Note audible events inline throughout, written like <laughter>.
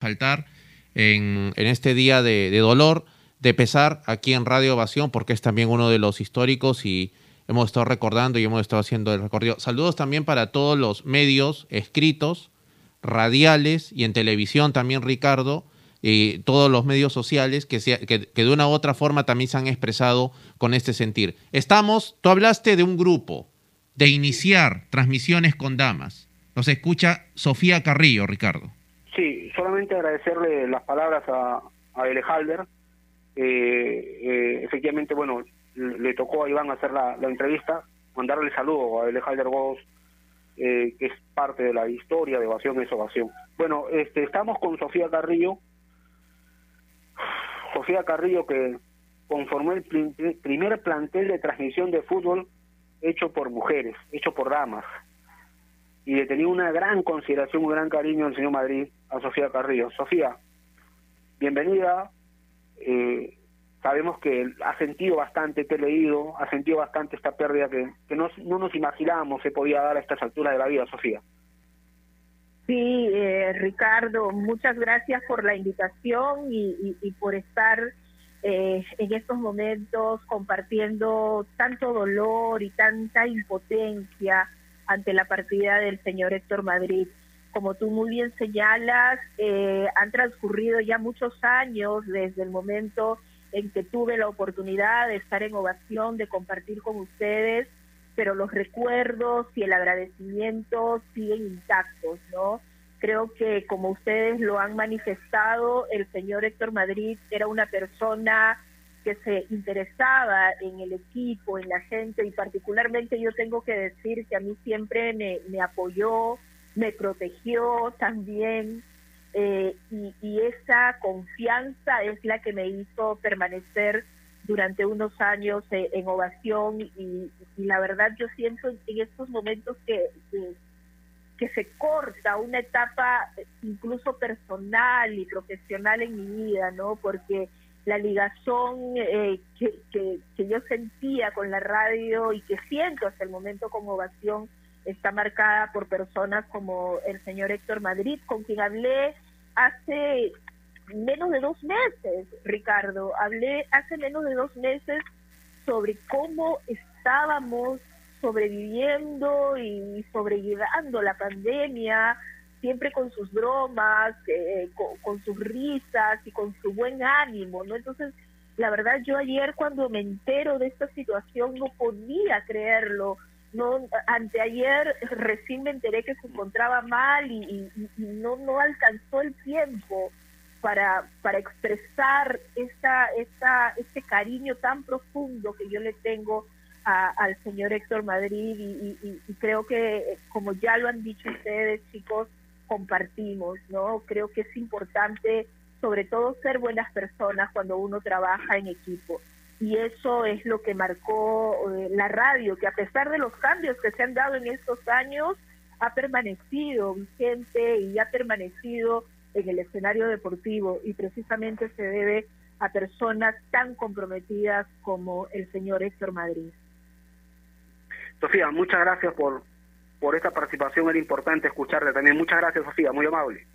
faltar en, este día de, dolor, de pesar aquí en Radio Ovación, porque es también uno de los históricos y hemos estado recordando y hemos estado haciendo el recorrido. Saludos también para todos los medios escritos, radiales y en televisión también, Ricardo, y todos los medios sociales que, que, de una u otra forma también se han expresado con este sentir. Estamos, tú hablaste de un grupo, de iniciar transmisiones con damas. Nos escucha Sofía Carrillo, Ricardo. Sí, solamente agradecerle las palabras a, a Elejalder. Eh, eh, efectivamente, bueno, le tocó a Iván hacer la, entrevista, mandarle saludo a Elejalder Gómez, eh, que es parte de la historia de Evasión es Ovación. Bueno, este, estamos con Sofía Carrillo. <sighs> Sofía Carrillo que conformó el primer plantel de transmisión de fútbol hecho por mujeres, hecho por damas y le tenía una gran consideración, un gran cariño al señor Madrid, a Sofía Carrillo. Sofía, bienvenida. Eh, sabemos que ha sentido bastante, te he leído, ha sentido bastante esta pérdida que, que no, no nos imaginábamos se podía dar a estas alturas de la vida, Sofía. Sí, eh, Ricardo, muchas gracias por la invitación y, y, por estar eh, en estos momentos compartiendo tanto dolor y tanta impotencia ante la partida del señor Héctor Madrid. Como tú muy bien señalas, eh, han transcurrido ya muchos años desde el momento en que tuve la oportunidad de estar en ovación, de compartir con ustedes, pero los recuerdos y el agradecimiento siguen intactos, ¿no? Creo que como ustedes lo han manifestado, el señor Héctor Madrid era una persona que se interesaba en el equipo, en la gente, y particularmente yo tengo que decir que a mí siempre me, apoyó, me protegió también, eh, y, esa confianza es la que me hizo permanecer durante unos años eh, en ovación, y, la verdad yo siento en estos momentos que, que se corta una etapa incluso personal y profesional en mi vida, ¿no? Porque la ligazón eh, que, que, yo sentía con la radio y que siento hasta el momento con ovación está marcada por personas como el señor Héctor Madrid, con quien hablé hace menos de dos meses, Ricardo. Hablé hace menos de dos meses sobre cómo estábamos sobreviviendo y sobrellevando la pandemia, siempre con sus bromas, eh, con, sus risas y con su buen ánimo, ¿no? Entonces, la verdad, yo ayer cuando me entero de esta situación no podía creerlo. No, anteayer recién me enteré que se encontraba mal y, no, no alcanzó el tiempo para, para expresar esta, esta, este cariño tan profundo que yo le tengo al señor Héctor Madrid y, creo que, como ya lo han dicho ustedes, chicos, compartimos, ¿no? Creo que es importante, sobre todo, ser buenas personas cuando uno trabaja en equipo. Y eso es lo que marcó eh, la radio, que a pesar de los cambios que se han dado en estos años, ha permanecido vigente y ha permanecido en el escenario deportivo y precisamente se debe a personas tan comprometidas como el señor Héctor Madrid. Sofía, muchas gracias por, por esta participación. Era importante escucharle también. Muchas gracias, Sofía, muy amable.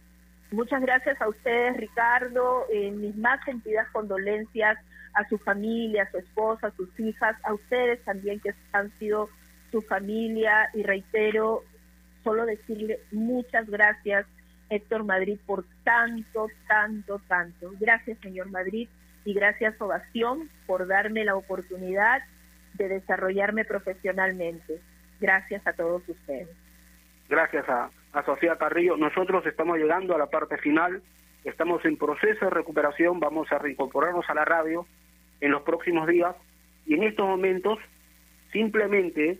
Muchas gracias a ustedes, Ricardo. Eh, mis más sentidas condolencias a su familia, a su esposa, a sus hijas, a ustedes también que han sido su familia y reitero, solo decirle muchas gracias, Héctor Madrid, por tanto, tanto, tanto. Gracias, señor Madrid, y gracias, Ovación, por darme la oportunidad de desarrollarme profesionalmente. Gracias a todos ustedes. Gracias a, Sofía Carrillo. Nosotros estamos llegando a la parte final, estamos en proceso de recuperación, vamos a reincorporarnos a la radio en los próximos días y en estos momentos simplemente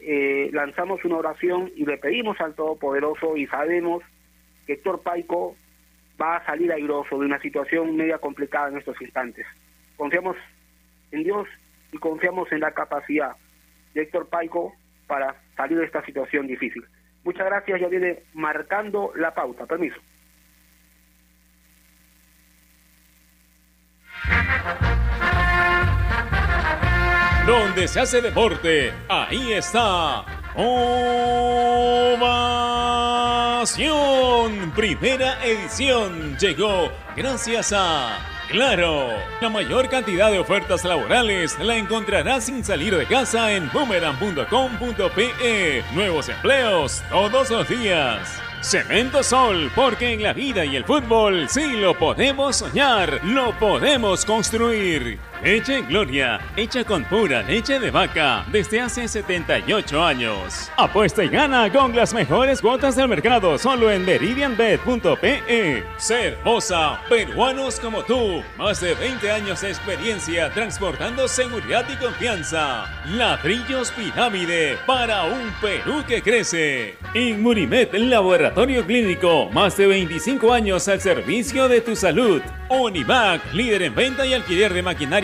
eh, lanzamos una oración y le pedimos al Todopoderoso y sabemos que Héctor Paico va a salir airoso de una situación media complicada en estos instantes. Confiamos en Dios y confiamos en la capacidad de Héctor Paico para salir de esta situación difícil. Muchas gracias, ya viene marcando la pauta. Permiso. Donde se hace deporte, ahí está. Ovación. Primera edición, llegó gracias a Claro, la mayor cantidad de ofertas laborales la encontrarás sin salir de casa en boomerang.com.pe. Nuevos empleos todos los días. Cemento Sol, porque en la vida y el fútbol sí lo podemos soñar, lo podemos construir. Leche Gloria, hecha con pura leche de vaca desde hace 78 años. Apuesta y gana con las mejores cuotas del mercado solo en meridianbet.pe. Cervosa, peruanos como tú, más de 20 años de experiencia transportando seguridad y confianza. Ladrillos Pirámide para un Perú que crece. Inmunimed, laboratorio clínico, más de 25 años al servicio de tu salud. Univac, líder en venta y alquiler de maquinaria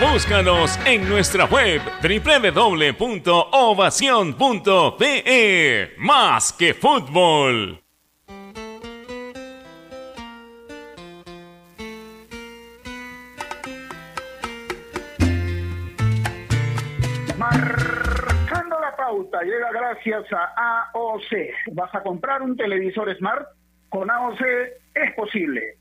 Búscanos en nuestra web www.ovacion.pe. Más que fútbol. Marcando la pauta, llega gracias a AOC. ¿Vas a comprar un televisor Smart? Con AOC es posible.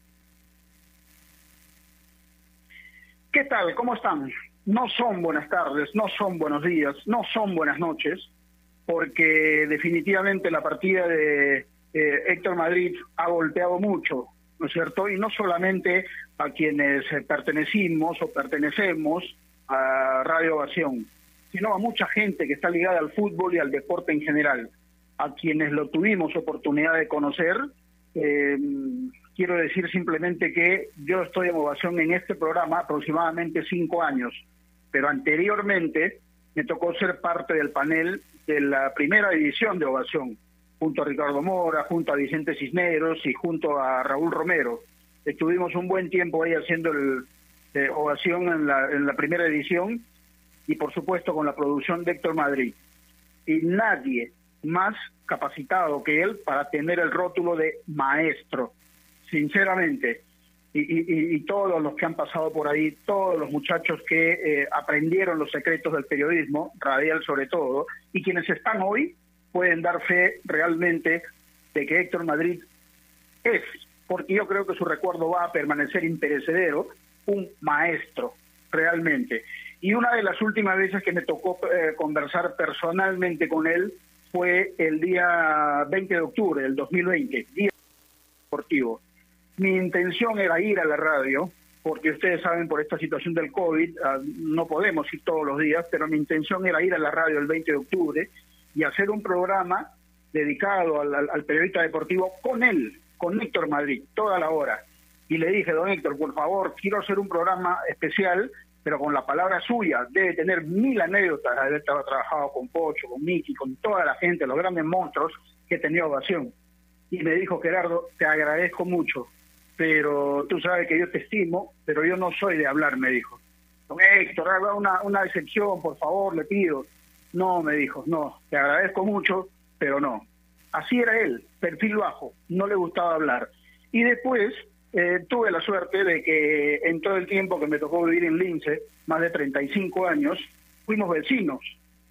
¿Qué tal? ¿Cómo están? No son buenas tardes, no son buenos días, no son buenas noches, porque definitivamente la partida de eh, Héctor Madrid ha golpeado mucho, ¿no es cierto? Y no solamente a quienes eh, pertenecimos o pertenecemos a Radio Ovación, sino a mucha gente que está ligada al fútbol y al deporte en general, a quienes lo tuvimos oportunidad de conocer. Eh, quiero decir simplemente que yo estoy en ovación en este programa aproximadamente cinco años, pero anteriormente me tocó ser parte del panel de la primera edición de ovación, junto a Ricardo Mora, junto a Vicente Cisneros y junto a Raúl Romero. Estuvimos un buen tiempo ahí haciendo el, eh, ovación en la, en la primera edición y por supuesto con la producción de Héctor Madrid. Y nadie más capacitado que él para tener el rótulo de maestro sinceramente, y, todos los que han pasado por ahí, todos los muchachos que eh, aprendieron los secretos del periodismo, radial sobre todo, y quienes están hoy, pueden dar fe realmente de que Héctor Madrid es, porque yo creo que su recuerdo va a permanecer imperecedero, un maestro, realmente. Y una de las últimas veces que me tocó eh, conversar personalmente con él fue el día 20 de octubre del 2020, día deportivo mi intención era ir a la radio, porque ustedes saben, por esta situación del COVID, ah, no podemos ir todos los días, pero mi intención era ir a la radio el 20 de octubre y hacer un programa dedicado al, periodista deportivo con él, con Héctor Madrid, toda la hora. Y le dije, don Héctor, por favor, quiero hacer un programa especial, pero con la palabra suya. Debe tener mil anécdotas haber trabajado con Pocho, con Miki, con toda la gente, los grandes monstruos que tenía ovación. Y me dijo, Gerardo, te agradezco mucho pero tú sabes que yo te estimo, pero yo no soy de hablar, me dijo. Don Héctor, haga una, una excepción, por favor, le pido. No, me dijo, no, te agradezco mucho, pero no. Así era él, perfil bajo, no le gustaba hablar. Y después eh, tuve la suerte de que en todo el tiempo que me tocó vivir en Lince, más de 35 años, fuimos vecinos,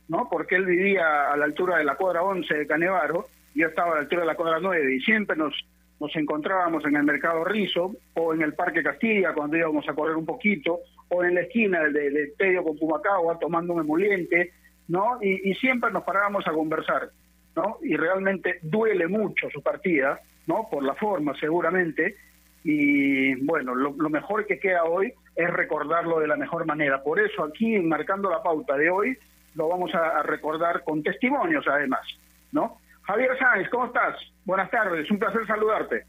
¿no? Porque él vivía a la altura de la cuadra 11 de Canevaro, yo estaba a la altura de la cuadra 9, y siempre nos nos encontrábamos en el Mercado Rizo o en el Parque Castilla cuando íbamos a correr un poquito, o en la esquina de, de con Pumacagua tomando un emoliente, ¿no? Y, siempre nos parábamos a conversar, ¿no? Y realmente duele mucho su partida, ¿no? Por la forma, seguramente, y bueno, lo, mejor que queda hoy es recordarlo de la mejor manera. Por eso aquí, marcando la pauta de hoy, lo vamos a recordar con testimonios además, ¿no? Javier Sáenz, ¿cómo estás? Buenas tardes, un placer saludarte.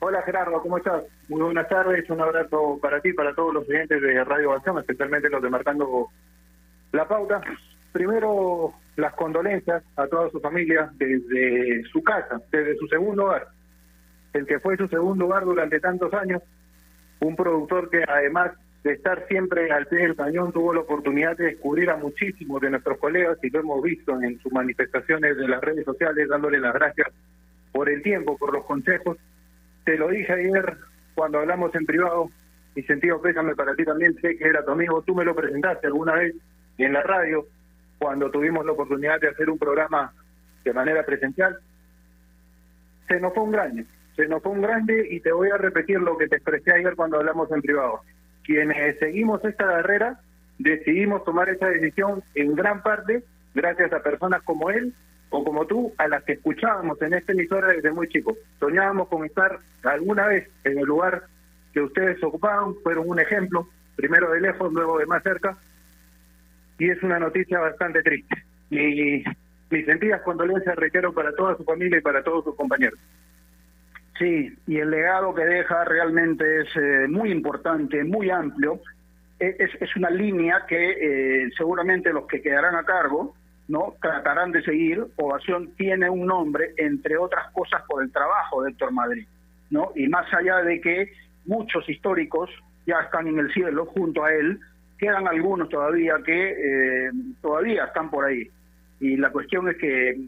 Hola Gerardo, ¿cómo estás? Muy buenas tardes, un abrazo para ti, para todos los clientes de Radio Acción, especialmente los de Marcando la Pauta. Primero, las condolencias a toda su familia desde su casa, desde su segundo hogar. El que fue su segundo hogar durante tantos años, un productor que además de estar siempre al pie del cañón, tuvo la oportunidad de descubrir a muchísimos de nuestros colegas y lo hemos visto en sus manifestaciones de las redes sociales, dándole las gracias por el tiempo, por los consejos. Te lo dije ayer cuando hablamos en privado, mi sentido pésame para ti también, sé que era tu amigo, tú me lo presentaste alguna vez en la radio, cuando tuvimos la oportunidad de hacer un programa de manera presencial. Se nos fue un grande, se nos fue un grande y te voy a repetir lo que te expresé ayer cuando hablamos en privado quienes seguimos esta carrera decidimos tomar esa decisión en gran parte gracias a personas como él o como tú, a las que escuchábamos en esta emisora desde muy chicos. Soñábamos con estar alguna vez en el lugar que ustedes ocupaban, fueron un ejemplo, primero de lejos, luego de más cerca, y es una noticia bastante triste. Y mis sentidas condolencias requiero para toda su familia y para todos sus compañeros. Sí, y el legado que deja realmente es eh, muy importante, muy amplio. E, es, es una línea que eh, seguramente los que quedarán a cargo no tratarán de seguir. Ovación tiene un nombre, entre otras cosas, por el trabajo de Héctor Madrid. ¿no? Y más allá de que muchos históricos ya están en el cielo junto a él, quedan algunos todavía que eh, todavía están por ahí. Y la cuestión es que,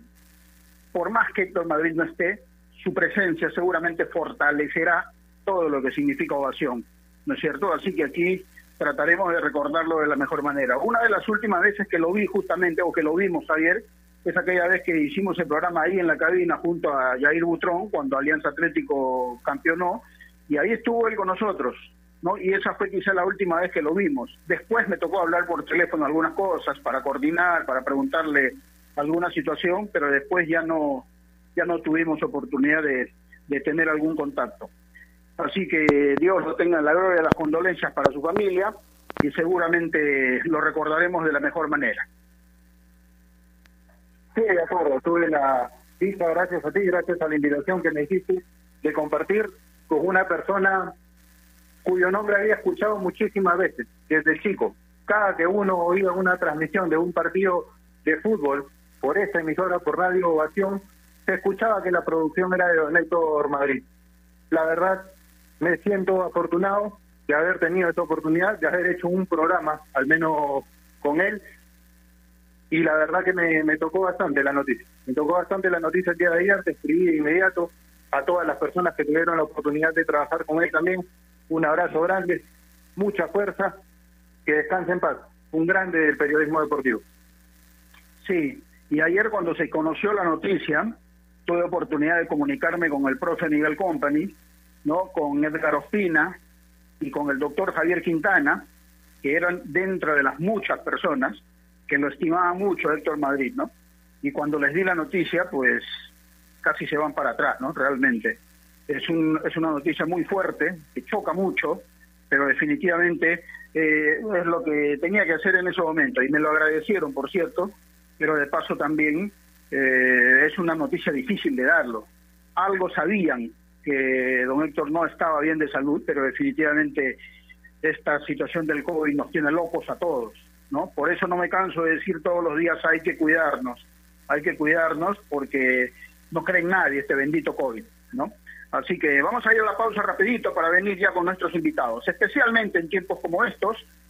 por más que Héctor Madrid no esté, su presencia seguramente fortalecerá todo lo que significa ovación, ¿no es cierto? Así que aquí trataremos de recordarlo de la mejor manera. Una de las últimas veces que lo vi justamente, o que lo vimos ayer, es aquella vez que hicimos el programa ahí en la cabina junto a Jair Butrón, cuando Alianza Atlético campeonó, y ahí estuvo él con nosotros, ¿no? Y esa fue quizá la última vez que lo vimos. Después me tocó hablar por teléfono algunas cosas, para coordinar, para preguntarle alguna situación, pero después ya no, ya no tuvimos oportunidad de, tener algún contacto. Así que Dios lo tenga en la gloria, las condolencias para su familia y seguramente lo recordaremos de la mejor manera. Sí, de acuerdo. Tuve la vista, gracias a ti, gracias a la invitación que me hiciste de compartir con una persona cuyo nombre había escuchado muchísimas veces desde chico. Cada que uno oía una transmisión de un partido de fútbol por esta emisora, por Radio Ovación, se escuchaba que la producción era de Don Héctor Madrid. La verdad, me siento afortunado de haber tenido esta oportunidad, de haber hecho un programa, al menos con él, y la verdad que me, tocó bastante la noticia. Me tocó bastante la noticia el día de ayer, te escribí de inmediato a todas las personas que tuvieron la oportunidad de trabajar con él también. Un abrazo grande, mucha fuerza, que descanse en paz. Un grande del periodismo deportivo. Sí, y ayer cuando se conoció la noticia, tuve oportunidad de comunicarme con el profe Miguel Company, ¿no? con Edgar Ospina y con el doctor Javier Quintana, que eran dentro de las muchas personas que lo estimaban mucho Héctor Madrid, ¿no? Y cuando les di la noticia, pues casi se van para atrás, ¿no? Realmente. Es, un, es una noticia muy fuerte, que choca mucho, pero definitivamente eh, es lo que tenía que hacer en ese momento. Y me lo agradecieron, por cierto, pero de paso también eh, es una noticia difícil de darlo. Algo sabían que don Héctor no estaba bien de salud, pero definitivamente esta situación del COVID nos tiene locos a todos, ¿no? Por eso no me canso de decir todos los días hay que cuidarnos, hay que cuidarnos porque no cree nadie este bendito COVID, ¿no? Así que vamos a ir a la pausa rapidito para venir ya con nuestros invitados, especialmente en tiempos como estos,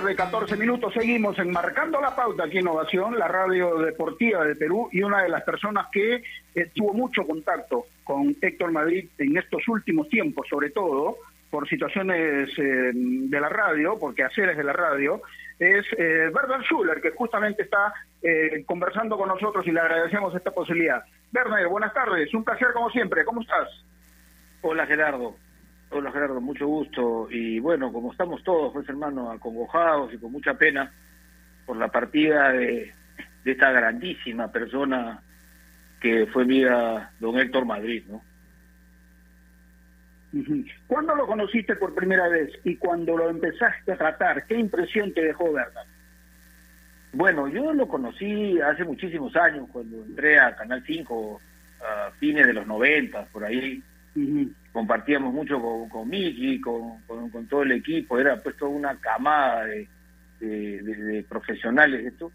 Tarde, 14 minutos, seguimos enmarcando la pauta aquí en Innovación, la radio deportiva de Perú, y una de las personas que eh, tuvo mucho contacto con Héctor Madrid en estos últimos tiempos, sobre todo por situaciones eh, de la radio, porque haceres de la radio, es eh, Werner Schuller, que justamente está eh, conversando con nosotros y le agradecemos esta posibilidad. Werner, buenas tardes, un placer como siempre, ¿cómo estás? Hola Gerardo, Hola Gerardo, mucho gusto. Y bueno, como estamos todos, pues hermano, acongojados y con mucha pena por la partida de, de esta grandísima persona que fue vida don Héctor Madrid, ¿no? ¿Cuándo lo conociste por primera vez y cuando lo empezaste a tratar, qué impresión te dejó Werner? Bueno, yo lo conocí hace muchísimos años, cuando entré a Canal 5 a fines de los 90, por ahí. Compartíamos mucho con, con Miki, con, todo el equipo, era pues toda una camada de, profesionales esto.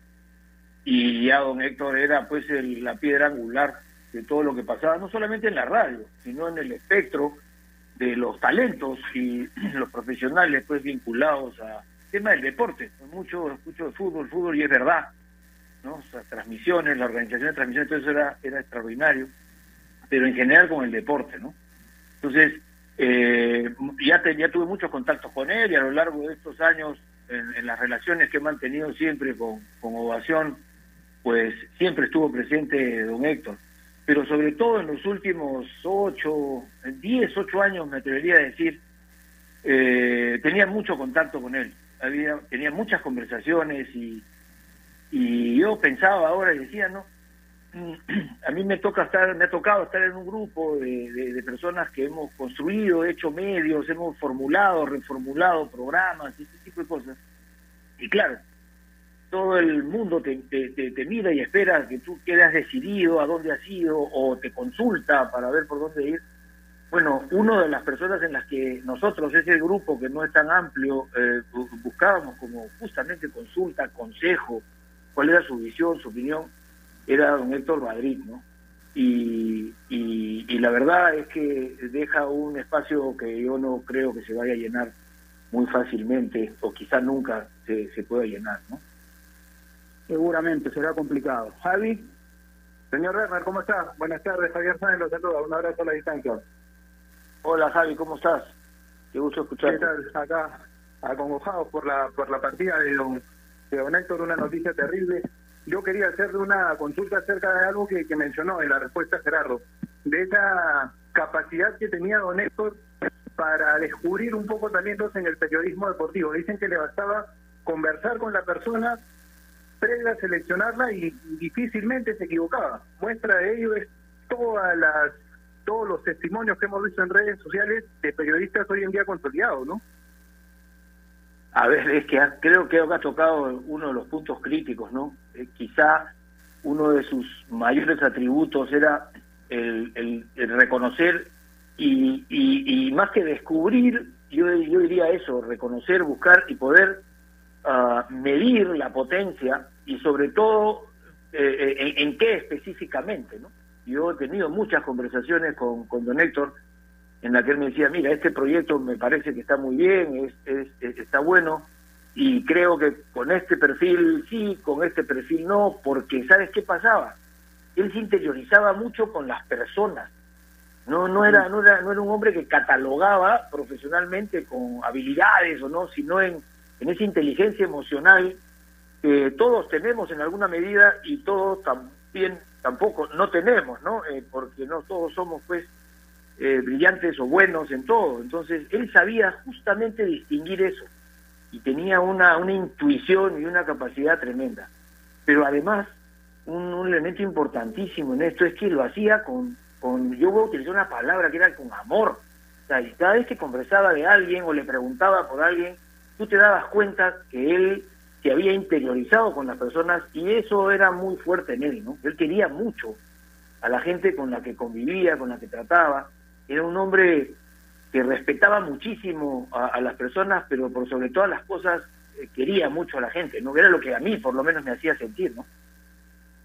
Y ya don Héctor era pues el- la piedra angular de todo lo que pasaba, no solamente en la radio, sino en el espectro de los talentos y <clears throat> los profesionales pues vinculados a tema del deporte. Mucho escucho de fútbol, fútbol y es verdad, ¿no? O transmisiones, la organización de transmisiones, todo eso era, era extraordinario, pero en general con el deporte, ¿no? Entonces, eh, ya, te- ya tuve muchos contactos con él y a lo largo de estos años, en, las relaciones que he mantenido siempre con, con Ovación, pues siempre estuvo presente don Héctor. Pero sobre todo en los últimos ocho, diez, ocho años, me atrevería a decir, eh, tenía mucho contacto con él. Había, tenía muchas conversaciones y, y yo pensaba ahora y decía, ¿no? A mí me toca estar, me ha tocado estar en un grupo de, personas que hemos construido, hecho medios, hemos formulado, reformulado programas, y ese tipo de cosas. Y claro, todo el mundo te, mira y espera que tú quedas decidido a dónde has ido o te consulta para ver por dónde ir. Bueno, una de las personas en las que nosotros, ese grupo que no es tan amplio, eh, bu- buscábamos como justamente consulta, consejo, cuál era su visión, su opinión, era don Héctor Madrid, ¿no? Y, y, y la verdad es que deja un espacio que yo no creo que se vaya a llenar muy fácilmente, o quizá nunca se, se pueda llenar, ¿no? Seguramente será complicado. Javi. Señor Werner, ¿cómo está? Buenas tardes, Javier Sáenz lo saluda. Un abrazo a la distancia. Hola Javi, ¿cómo estás? Qué gusto escucharte. ¿Qué tal? Acá, acongojados por la, por la partida de don, de don Héctor, una noticia terrible. Yo quería hacerle una consulta acerca de algo que, mencionó en la respuesta Gerardo, de esa capacidad que tenía don Héctor para descubrir un poco talentos en el periodismo deportivo. Dicen que le bastaba conversar con la persona previa seleccionarla y difícilmente se equivocaba. Muestra de ello es todas las todos los testimonios que hemos visto en redes sociales de periodistas hoy en día consolidados, ¿no? A ver, es que creo que ha tocado uno de los puntos críticos, ¿no? Eh, quizá uno de sus mayores atributos era el, reconocer y, y- y más que descubrir, yo, yo diría eso, reconocer, buscar y poder ah, medir la potencia y sobre todo eh, eh, en, qué específicamente, ¿no? Yo he tenido muchas conversaciones con, con don Héctor en la que él me decía, mira, este proyecto me parece que está muy bien, es- es- está bueno, y creo que con este perfil sí, con este perfil no, porque ¿sabes qué pasaba? Él se interiorizaba mucho con las personas, no no era no era no era un hombre que catalogaba profesionalmente con habilidades o no, sino en, en esa inteligencia emocional que todos tenemos en alguna medida y todos también tampoco no tenemos, ¿no? Eh, porque no todos somos pues eh, brillantes o buenos en todo. Entonces, él sabía justamente distinguir eso y tenía una, una intuición y una capacidad tremenda. Pero además, un, elemento importantísimo en esto es que lo hacía con, con, yo voy a utilizar una palabra que era con amor. O sea, cada vez que conversaba de alguien o le preguntaba por alguien, tú te dabas cuenta que él se había interiorizado con las personas y eso era muy fuerte en él, ¿no? Él quería mucho a la gente con la que convivía, con la que trataba. Era un hombre que respetaba muchísimo a, las personas, pero por sobre todas las cosas eh, quería mucho a la gente, ¿no? Era lo que a mí por lo menos me hacía sentir, ¿no?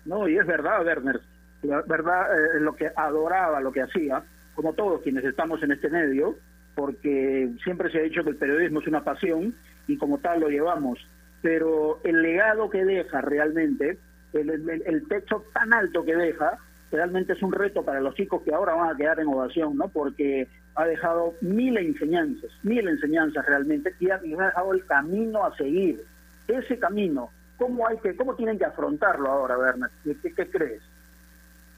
No, y es verdad, Werner, la verdad, eh, lo que adoraba, lo que hacía, como todos quienes estamos en este medio, porque siempre se ha dicho que el periodismo es una pasión y como tal lo llevamos pero el legado que deja realmente, el, techo tan alto que deja, realmente es un reto para los chicos que ahora van a quedar en ovación, ¿no? Porque ha dejado mil enseñanzas, mil enseñanzas realmente, y ha, dejado el camino a seguir. Ese camino, ¿cómo hay que, cómo tienen que afrontarlo ahora, Bernat? ¿Qué, crees?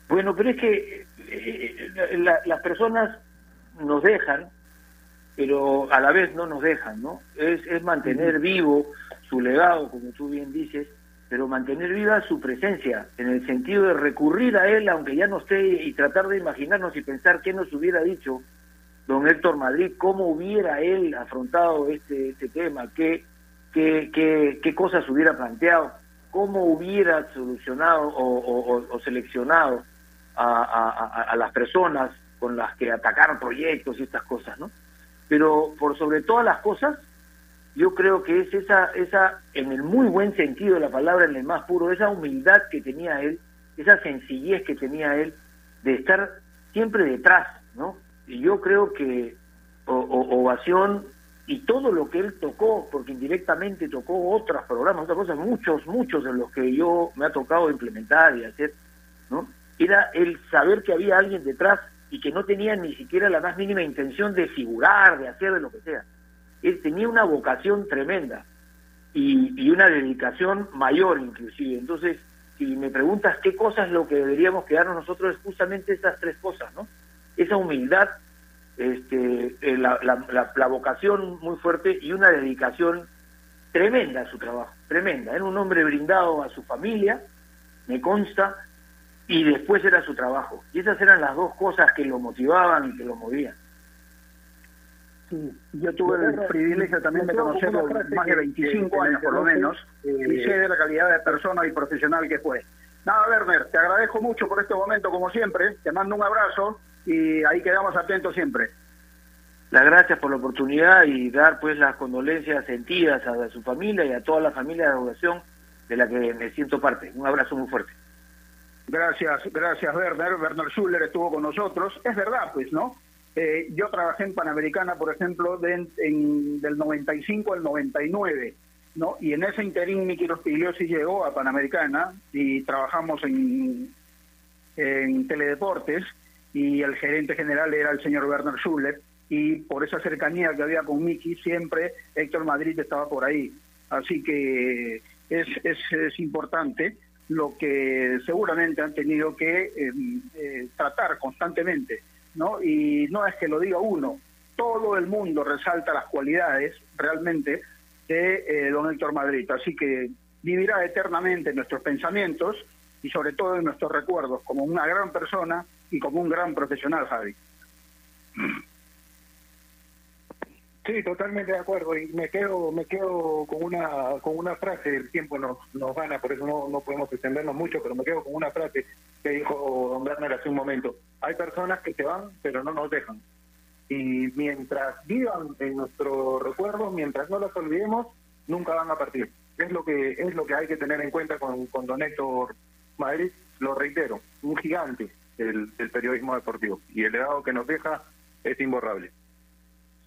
Bueno, pero es que eh, las personas nos dejan, pero a la vez no nos dejan, ¿no? Es, es mantener vivo su legado, como tú bien dices, pero mantener viva su presencia, en el sentido de recurrir a él, aunque ya no esté, y tratar de imaginarnos y pensar qué nos hubiera dicho don Héctor Madrid, cómo hubiera él afrontado este, este tema, qué, qué, qué, cosas hubiera planteado, cómo hubiera solucionado o, seleccionado a, a, las personas con las que atacar proyectos y estas cosas, ¿no? Pero por sobre todas las cosas, yo creo que es esa, esa, en el muy buen sentido de la palabra, en el más puro, esa humildad que tenía él, esa sencillez que tenía él de estar siempre detrás, ¿no? Y yo creo que Ovación y todo lo que él tocó, porque indirectamente tocó otros programas, otras cosas, muchos, muchos de los que yo me ha tocado implementar y hacer, ¿no? Era el saber que había alguien detrás y que no tenía ni siquiera la más mínima intención de figurar, de hacer, de lo que sea él tenía una vocación tremenda y, una dedicación mayor inclusive. Entonces, si me preguntas qué cosa es lo que deberíamos quedarnos nosotros, es justamente esas tres cosas, ¿no? Esa humildad, este, eh, la, la, vocación muy fuerte y una dedicación tremenda a su trabajo, tremenda. Era un hombre brindado a su familia, me consta, y después era su trabajo. Y esas eran las dos cosas que lo motivaban y que lo movían. Sí, yo tuve el privilegio también de conocerlo más de 25 años por lo menos y sé de la calidad de persona y profesional que fue. Nada, Werner, te agradezco mucho por este momento como siempre, te mando un abrazo y ahí quedamos atentos siempre. Las gracias por la oportunidad y dar pues las condolencias sentidas a, su familia y a toda la familia de la educación de la que me siento parte. Un abrazo muy fuerte. Gracias, gracias Werner. Werner Schuller estuvo con nosotros. Es verdad, pues, ¿no? Eh, yo trabajé en Panamericana, por ejemplo, de, en, del 95 al 99, ¿no? Y en ese interín Miki Rospigliosi llegó a Panamericana y trabajamos en, en Teledeportes y el gerente general era el señor Werner Schuller y por esa cercanía que había con Miki siempre Héctor Madrid estaba por ahí. Así que es, es, es importante lo que seguramente han tenido que eh, eh, tratar constantemente ¿no? Y no es que lo diga uno, todo el mundo resalta las cualidades realmente de eh, don Héctor Madrid. Así que vivirá eternamente en nuestros pensamientos y sobre todo en nuestros recuerdos como una gran persona y como un gran profesional, Javi. Sí, totalmente de acuerdo y me quedo me quedo con una con una frase, el tiempo nos nos gana, por eso no, no podemos extendernos mucho, pero me quedo con una frase que dijo don Werner hace un momento. Hay personas que se van, pero no nos dejan. Y mientras vivan en nuestro recuerdo, mientras no los olvidemos, nunca van a partir. Es lo que es lo que hay que tener en cuenta con, con don Héctor Madrid, lo reitero, un gigante del, periodismo deportivo y el legado que nos deja es imborrable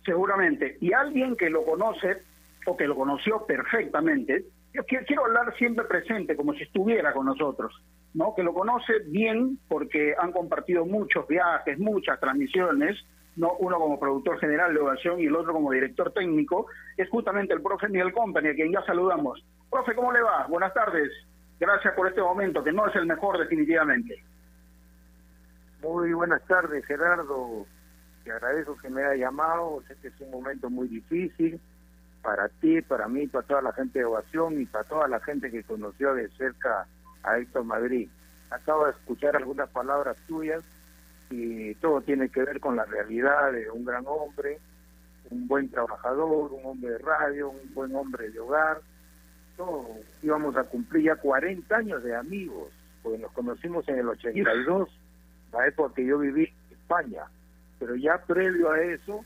seguramente, y alguien que lo conoce o que lo conoció perfectamente, yo quiero hablar siempre presente, como si estuviera con nosotros, ¿no? Que lo conoce bien porque han compartido muchos viajes, muchas transmisiones, ¿no? Uno como productor general de Ovación y el otro como director técnico, es justamente el profe Miguel Company, a quien ya saludamos. Profe, ¿cómo le va? Buenas tardes. Gracias por este momento, que no es el mejor definitivamente. Muy buenas tardes, Gerardo. Te agradezco que me haya llamado, sé que es un momento muy difícil para ti, para mí, para toda la gente de Ovación y para toda la gente que conoció de cerca a Héctor Madrid. Acabo de escuchar algunas palabras tuyas y todo tiene que ver con la realidad de un gran hombre, un buen trabajador, un hombre de radio, un buen hombre de hogar. Todos íbamos a cumplir ya 40 años de amigos, porque nos conocimos en el 82, la época que yo viví en España. Pero ya previo a eso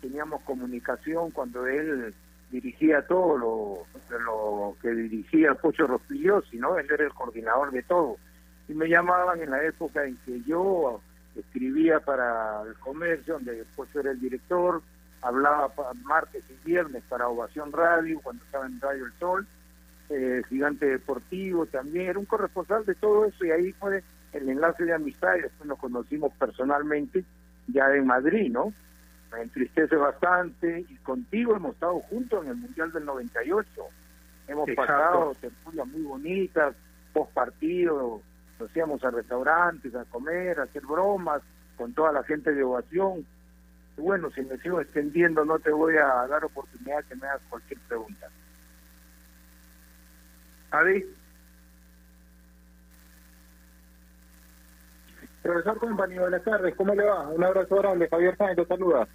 teníamos comunicación cuando él dirigía todo lo, que dirigía Pocho Rospigliosi, ¿no? Él era el coordinador de todo. Y me llamaban en la época en que yo escribía para el comercio, donde Pocho era el director, hablaba martes y viernes para Ovación Radio, cuando estaba en Radio El Sol, eh, Gigante Deportivo también, era un corresponsal de todo eso y ahí fue el enlace de amistad y después nos conocimos personalmente ya en Madrid, ¿no? Me entristece bastante y contigo hemos estado juntos en el Mundial del 98. Hemos pasado tertulias muy bonitas, post partido, nos íbamos a restaurantes, a comer, a hacer bromas con toda la gente de ovación. Y bueno, si me sigo extendiendo no te voy a dar oportunidad que me hagas cualquier pregunta. Adi. Profesor Company, buenas tardes, ¿cómo le va? Un abrazo grande, Javier Sáenz te saluda.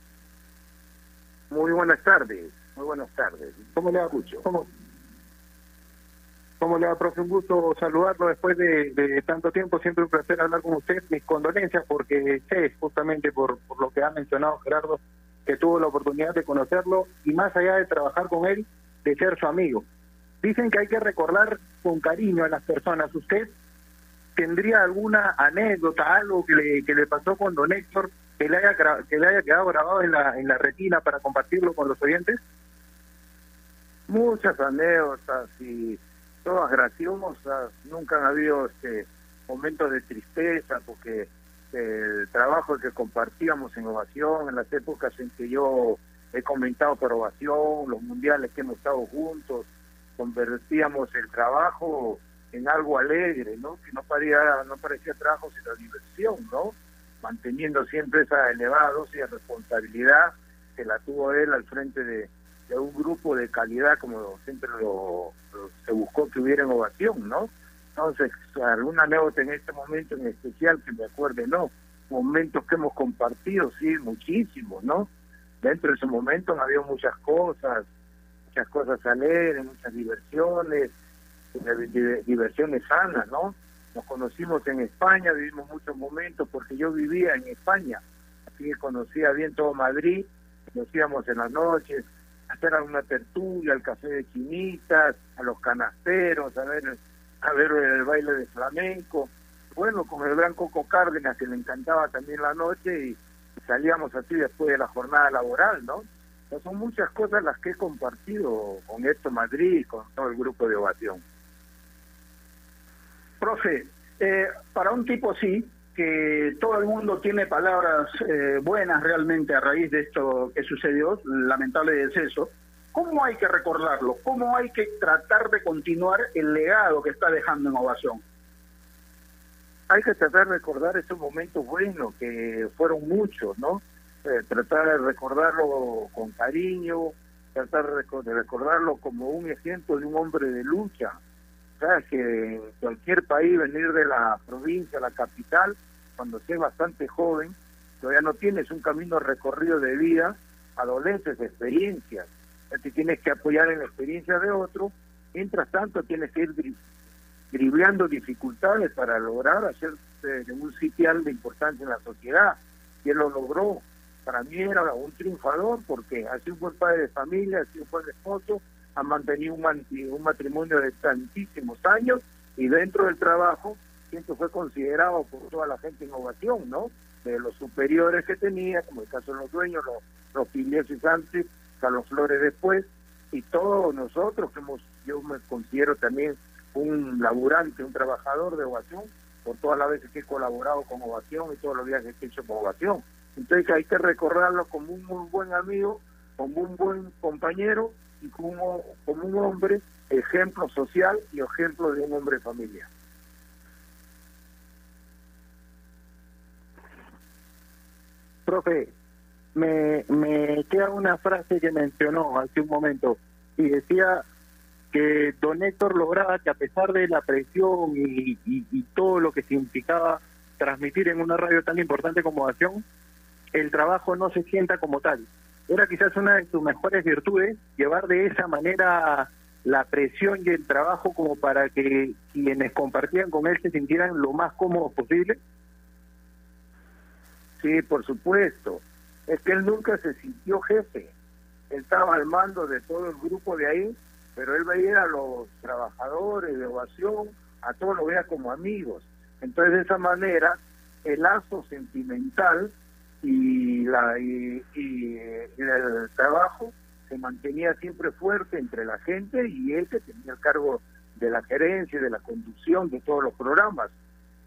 Muy buenas tardes, muy buenas tardes. ¿Cómo le va? ¿Cómo, ¿Cómo le va, profe? Un gusto saludarlo después de, tanto tiempo. Siempre un placer hablar con usted. Mis condolencias porque sé justamente por, por lo que ha mencionado Gerardo, que tuvo la oportunidad de conocerlo y más allá de trabajar con él, de ser su amigo. Dicen que hay que recordar con cariño a las personas. ¿Usted tendría alguna anécdota, algo que le, que le pasó con don Héctor, que le haya, que le haya quedado grabado en la, en la retina para compartirlo con los oyentes? Muchas anécdotas y todas graciosas, nunca han habido este, momentos de tristeza porque el trabajo que compartíamos en Ovación, en las épocas en que yo he comentado por Ovación, los mundiales que hemos estado juntos, convertíamos el trabajo en algo alegre, ¿no? Que no parecía, no parecía trabajo sino diversión, ¿no? Manteniendo siempre esa elevada dosis de responsabilidad que la tuvo él al frente de, un grupo de calidad como siempre lo, se buscó que hubiera en ovación, ¿no? Entonces, alguna anécdota en este momento en especial que me acuerde, no. Momentos que hemos compartido, sí, muchísimos, ¿no? Dentro de ese momento han habido muchas cosas, muchas cosas alegres, muchas diversiones, diversiones sanas, ¿no? Nos conocimos en España, vivimos muchos momentos porque yo vivía en España, así que conocía bien todo Madrid, nos íbamos en las noches a hacer alguna tertulia, al café de chinitas, a los canasteros, a ver, a ver el baile de flamenco. Bueno, con el gran Coco Cárdenas, que le encantaba también la noche, y salíamos así después de la jornada laboral, ¿no? son muchas cosas las que he compartido con esto Madrid, con todo el grupo de ovación. Profe, eh, para un tipo así, que todo el mundo tiene palabras eh, buenas realmente a raíz de esto que sucedió, lamentable deceso, ¿cómo hay que recordarlo? ¿Cómo hay que tratar de continuar el legado que está dejando en Ovación? Hay que tratar de recordar esos momentos buenos, que fueron muchos, ¿no? Eh, tratar de recordarlo con cariño, tratar de recordarlo como un ejemplo de un hombre de lucha, sabes que en cualquier país venir de la provincia a la capital, cuando seas bastante joven, todavía no tienes un camino recorrido de vida, adolescentes, experiencias. Te tienes que apoyar en la experiencia de otro, mientras tanto tienes que ir dribleando dificultades para lograr hacer de un sitial de importancia en la sociedad. Y lo logró. Para mí era un triunfador porque ha sido un buen padre de familia, ha sido un buen esposo, ha mantenido un, un matrimonio de tantísimos años y dentro del trabajo siempre fue considerado por toda la gente innovación, ¿no? De los superiores que tenía, como el caso de los dueños, los, los antes, Carlos Flores después, y todos nosotros que hemos, yo me considero también un laburante, un trabajador de ovación, por todas las veces que he colaborado con ovación y todos los viajes que he hecho con ovación. Entonces hay que recordarlo como un muy buen amigo, como un buen compañero y como, como un hombre ejemplo social y ejemplo de un hombre de familia. Profe, me, me queda una frase que mencionó hace un momento y decía que don Héctor lograba que a pesar de la presión y, y, todo lo que significaba transmitir en una radio tan importante como Acción, el trabajo no se sienta como tal. Era quizás una de sus mejores virtudes llevar de esa manera la presión y el trabajo como para que quienes compartían con él se sintieran lo más cómodos posible. Sí, por supuesto. Es que él nunca se sintió jefe. Él estaba al mando de todo el grupo de ahí, pero él veía a los trabajadores de ovación, a todos lo veía como amigos. Entonces, de esa manera, el lazo sentimental y, la, y, el trabajo se mantenía siempre fuerte entre la gente y él que tenía el cargo de la gerencia, de la conducción de todos los programas.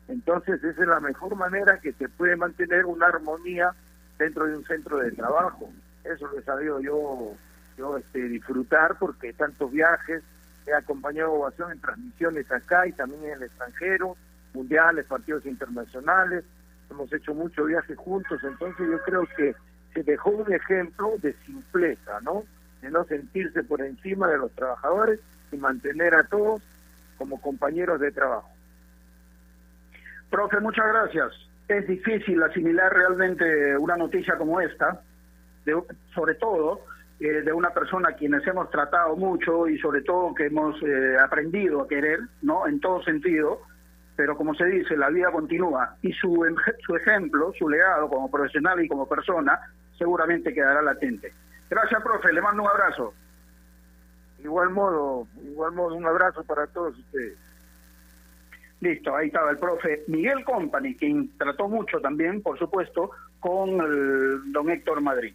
Entonces esa es la mejor manera que se puede mantener una armonía dentro de un centro de trabajo. Eso lo he sabido yo, yo este, disfrutar porque tantos viajes, he acompañado Ovación en transmisiones acá y también en el extranjero, mundiales, partidos internacionales, hemos hecho muchos viajes juntos, entonces yo creo que se dejó un ejemplo de simpleza, ¿no? De no sentirse por encima de los trabajadores y mantener a todos como compañeros de trabajo. Profe, muchas gracias. Es difícil asimilar realmente una noticia como esta, de, sobre todo eh, de una persona a quienes hemos tratado mucho y sobre todo que hemos eh, aprendido a querer, ¿no? En todo sentido pero como se dice, la vida continúa y su, su ejemplo, su legado como profesional y como persona, seguramente quedará latente. Gracias, profe, le mando un abrazo. Igual modo, igual modo, un abrazo para todos ustedes. Listo, ahí estaba el profe Miguel Company, quien trató mucho también, por supuesto, con el don Héctor Madrid.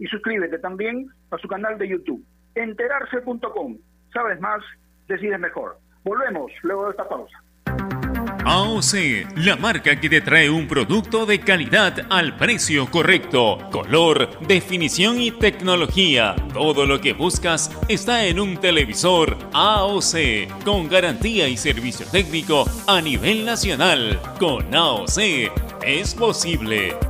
Y suscríbete también a su canal de YouTube, enterarse.com. Sabes más, decides mejor. Volvemos luego de esta pausa. AOC, la marca que te trae un producto de calidad al precio correcto, color, definición y tecnología. Todo lo que buscas está en un televisor AOC, con garantía y servicio técnico a nivel nacional. Con AOC es posible.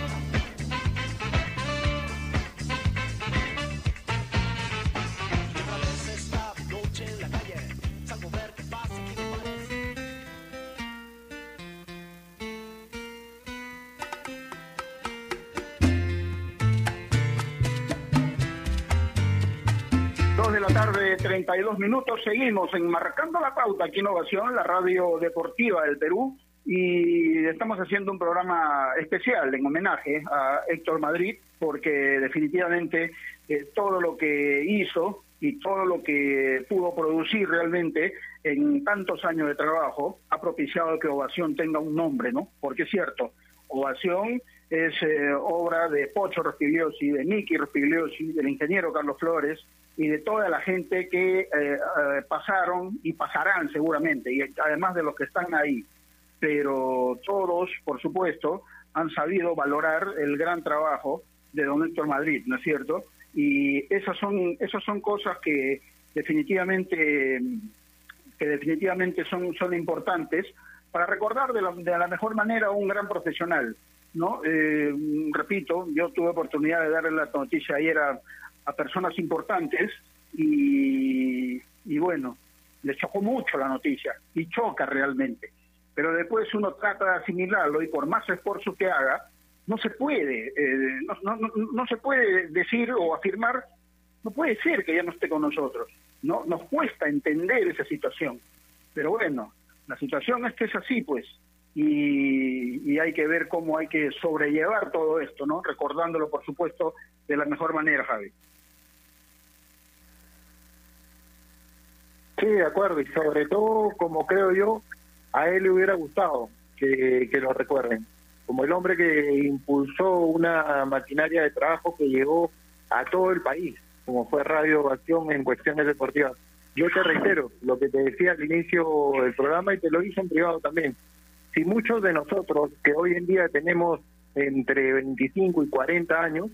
La tarde, 32 minutos. Seguimos enmarcando la pauta aquí en Innovación, la radio deportiva del Perú. Y estamos haciendo un programa especial en homenaje a Héctor Madrid, porque definitivamente eh, todo lo que hizo y todo lo que pudo producir realmente en tantos años de trabajo ha propiciado que Ovación tenga un nombre, ¿no? Porque es cierto, Ovación es eh, obra de Pocho Rospigliosi, de Nicky Rospigliosi, del ingeniero Carlos Flores, y de toda la gente que eh, eh, pasaron y pasarán seguramente, y además de los que están ahí. Pero todos, por supuesto, han sabido valorar el gran trabajo de don Héctor Madrid, ¿no es cierto? Y esas son, esas son cosas que definitivamente, que definitivamente son, son importantes para recordar de la, de la mejor manera a un gran profesional ¿no? Eh, repito, yo tuve oportunidad de darle la noticia ayer a, personas importantes y, y bueno, le chocó mucho la noticia y choca realmente. Pero después uno trata de asimilarlo y por más esfuerzo que haga, no se puede, eh, no, no, no, se puede decir o afirmar, no puede ser que ya no esté con nosotros. No, nos cuesta entender esa situación. Pero bueno, la situación es que es así, pues, y, y, hay que ver cómo hay que sobrellevar todo esto, ¿no? Recordándolo, por supuesto, de la mejor manera, Javi. Sí, de acuerdo, y sobre todo, como creo yo, a él le hubiera gustado que, lo recuerden, como el hombre que impulsó una maquinaria de trabajo que llegó a todo el país, como fue Radio Acción en cuestiones deportivas. Yo te reitero lo que te decía al inicio del programa y te lo hice en privado también. Si muchos de nosotros que hoy en día tenemos entre 25 y 40 años,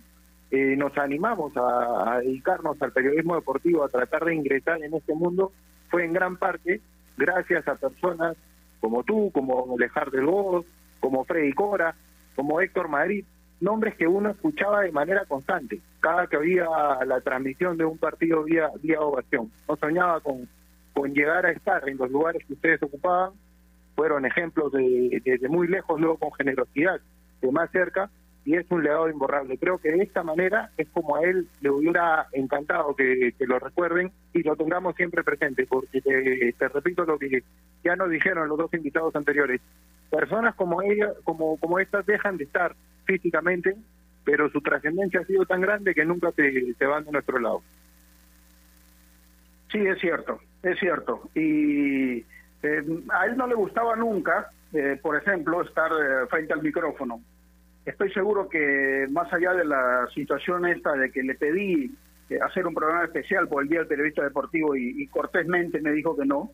eh, nos animamos a, dedicarnos al periodismo deportivo, a tratar de ingresar en este mundo, fue en gran parte gracias a personas como tú, como Alejar del Voz, como Freddy Cora, como Héctor Madrid, nombres que uno escuchaba de manera constante, cada que oía la transmisión de un partido vía, vía ovación. No soñaba con, con llegar a estar en los lugares que ustedes ocupaban, fueron ejemplos de, desde muy lejos, luego con generosidad, de más cerca, y es un legado imborrable. Creo que de esta manera es como a él le hubiera encantado que, lo recuerden y lo tengamos siempre presente, porque te, te, repito lo que ya nos dijeron los dos invitados anteriores. Personas como ella, como, como estas dejan de estar físicamente, pero su trascendencia ha sido tan grande que nunca se, se van de nuestro lado. Sí, es cierto, es cierto. Y eh, a él no le gustaba nunca, eh, por ejemplo, estar eh, frente al micrófono. Estoy seguro que más allá de la situación esta de que le pedí eh, hacer un programa especial por el Día del Periodista Deportivo y, y cortésmente me dijo que no,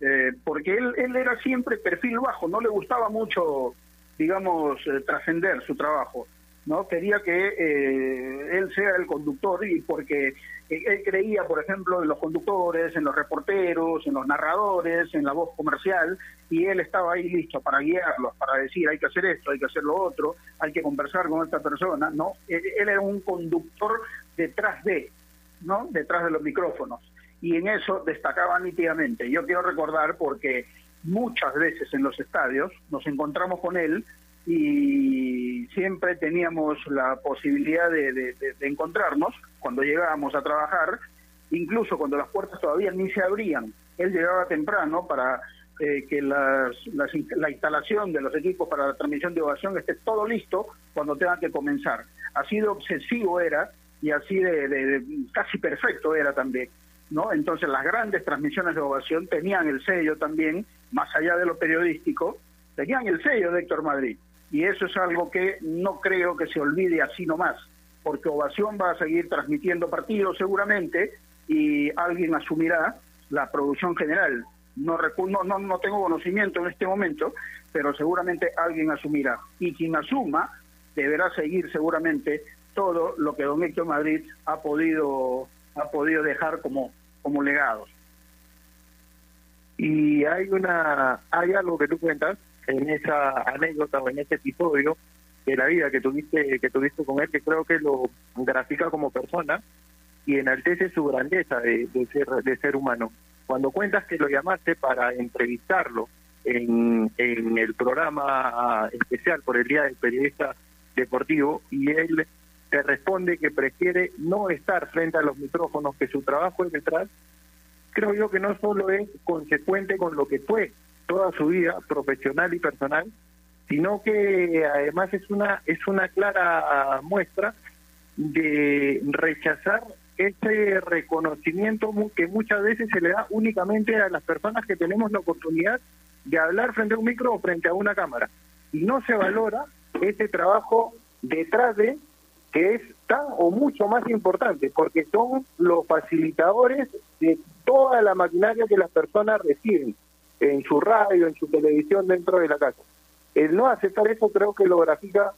eh, porque él, él era siempre perfil bajo, no le gustaba mucho, digamos, trascender su trabajo. No Quería que eh, él sea el conductor y porque él creía, por ejemplo, en los conductores, en los reporteros, en los narradores, en la voz comercial, y él estaba ahí listo para guiarlos, para decir hay que hacer esto, hay que hacer lo otro, hay que conversar con esta persona, ¿no? Él, él era un conductor detrás de, ¿no? Detrás de los micrófonos. Y en eso destacaba nítidamente. Yo quiero recordar porque muchas veces en los estadios nos encontramos con él y siempre teníamos la posibilidad de, encontrarnos cuando llegábamos a trabajar, incluso cuando las puertas todavía ni se abrían. Él llegaba temprano para eh, que las, la instalación de los equipos para la transmisión de ovación esté todo listo cuando tengan que comenzar. Así de obsesivo era y así de, de casi perfecto era también. ¿No? Entonces las grandes transmisiones de ovación tenían el sello también, más allá de lo periodístico, tenían el sello de Héctor Madrid y eso es algo que no creo que se olvide así nomás, porque Ovación va a seguir transmitiendo partidos seguramente y alguien asumirá la producción general. No, no, no, tengo conocimiento en este momento, pero seguramente alguien asumirá. Y quien asuma deberá seguir seguramente todo lo que don Héctor Madrid ha podido, ha podido dejar como, como legados. Y hay una hay algo que tú cuentas en esa anécdota o en ese episodio de la vida que tuviste que tuviste con él que creo que lo grafica como persona y enaltece su grandeza de, ser de ser humano. Cuando cuentas que lo llamaste para entrevistarlo en, en el programa especial por el día del periodista deportivo y él te responde que prefiere no estar frente a los micrófonos que su trabajo es detrás creo yo que no solo es consecuente con lo que fue toda su vida profesional y personal, sino que además es una es una clara muestra de rechazar ese reconocimiento que muchas veces se le da únicamente a las personas que tenemos la oportunidad de hablar frente a un micro o frente a una cámara. Y no se valora ese trabajo detrás de que es tan o mucho más importante, porque son los facilitadores de toda la maquinaria que las personas reciben en su radio, en su televisión dentro de la casa. El no aceptar eso creo que lo grafica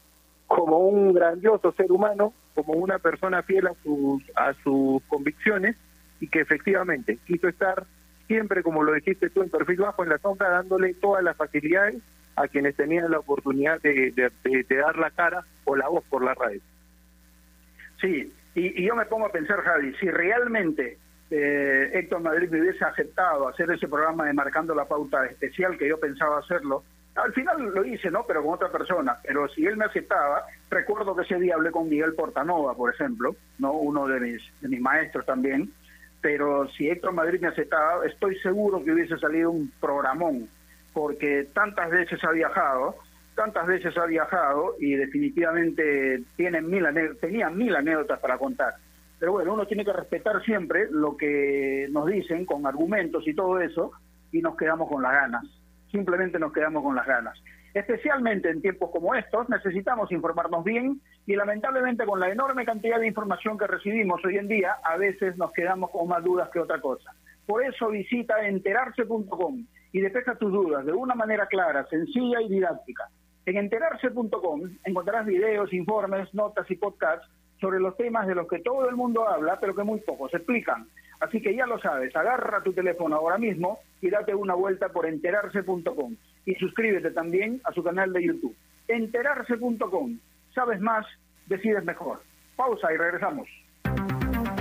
como un grandioso ser humano, como una persona fiel a sus, a sus convicciones y que efectivamente quiso estar siempre, como lo dijiste tú, en perfil bajo en la sombra, dándole todas las facilidades a quienes tenían la oportunidad de, de, dar la cara o la voz por la radio. Sí, y, y yo me pongo a pensar, Javi, si realmente eh, Héctor Madrid me hubiese aceptado hacer ese programa de Marcando la Pauta especial que yo pensaba hacerlo, al final lo hice, ¿no? Pero con otra persona. Pero si él me aceptaba, recuerdo que ese día hablé con Miguel Portanova, por ejemplo, ¿no? Uno de mis, de mis maestros también. Pero si Héctor Madrid me aceptaba, estoy seguro que hubiese salido un programón, porque tantas veces ha viajado, tantas veces ha viajado y definitivamente tiene mil tenía mil anécdotas para contar. Pero bueno, uno tiene que respetar siempre lo que nos dicen con argumentos y todo eso y nos quedamos con las ganas simplemente nos quedamos con las ganas. Especialmente en tiempos como estos necesitamos informarnos bien y lamentablemente con la enorme cantidad de información que recibimos hoy en día a veces nos quedamos con más dudas que otra cosa. Por eso visita enterarse.com y despeja tus dudas de una manera clara, sencilla y didáctica. En enterarse.com encontrarás videos, informes, notas y podcasts sobre los temas de los que todo el mundo habla, pero que muy pocos explican. Así que ya lo sabes, agarra tu teléfono ahora mismo y date una vuelta por enterarse.com. Y suscríbete también a su canal de YouTube. Enterarse.com. Sabes más, decides mejor. Pausa y regresamos.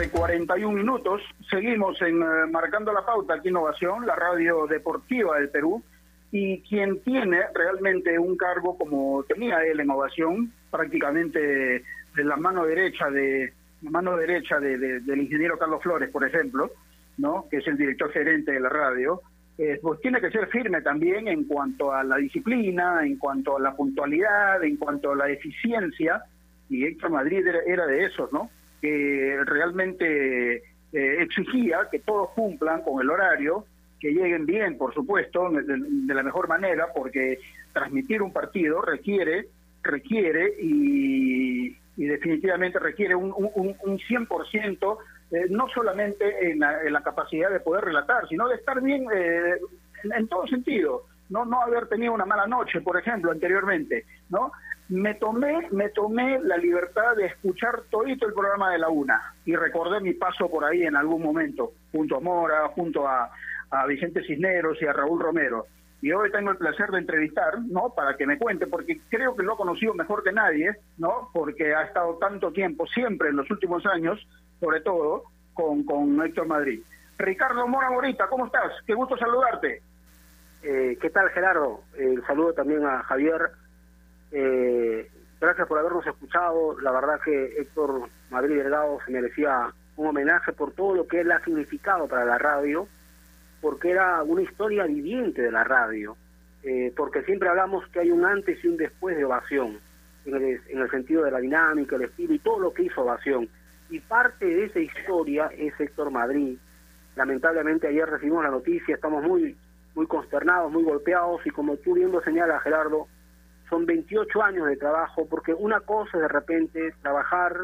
Tarde, 41 minutos. Seguimos en eh, Marcando la Pauta aquí Innovación, la radio deportiva del Perú. Y quien tiene realmente un cargo como tenía él en Ovación, prácticamente de la mano derecha de la mano derecha de, del ingeniero Carlos Flores, por ejemplo, no, que es el director gerente de la radio, eh, pues tiene que ser firme también en cuanto a la disciplina, en cuanto a la puntualidad, en cuanto a la eficiencia. Y Héctor Madrid era, era de esos, ¿no? Que realmente eh, exigía que todos cumplan con el horario, que lleguen bien, por supuesto, de, la mejor manera, porque transmitir un partido requiere, requiere y, definitivamente requiere un, un, un 100%, eh, no solamente en la, capacidad de poder relatar, sino de estar bien eh, en, en, todo sentido. No, no haber tenido una mala noche, por ejemplo, anteriormente, ¿no? me tomé, me tomé la libertad de escuchar todito el programa de la UNA y recordé mi paso por ahí en algún momento, junto a Mora, junto a, Vicente Cisneros y a Raúl Romero. Y hoy tengo el placer de entrevistar, ¿no? Para que me cuente, porque creo que lo ha conocido mejor que nadie, ¿no? Porque ha estado tanto tiempo, siempre en los últimos años, sobre todo, con, con Héctor Madrid. Ricardo Mora Morita, ¿cómo estás? Qué gusto saludarte. Eh, ¿Qué tal, Gerardo? El saludo también a Javier eh, gracias por habernos escuchado. La verdad que Héctor Madrid Delgado se merecía un homenaje por todo lo que él ha significado para la radio, porque era una historia viviente de la radio, eh, porque siempre hablamos que hay un antes y un después de Ovación, en el, en el sentido de la dinámica, el estilo y todo lo que hizo Ovación. Y parte de esa historia es Héctor Madrid. Lamentablemente ayer recibimos la noticia, estamos muy muy consternados, muy golpeados y como tú viendo señala Gerardo, son 28 años de trabajo, porque una cosa es de repente trabajar,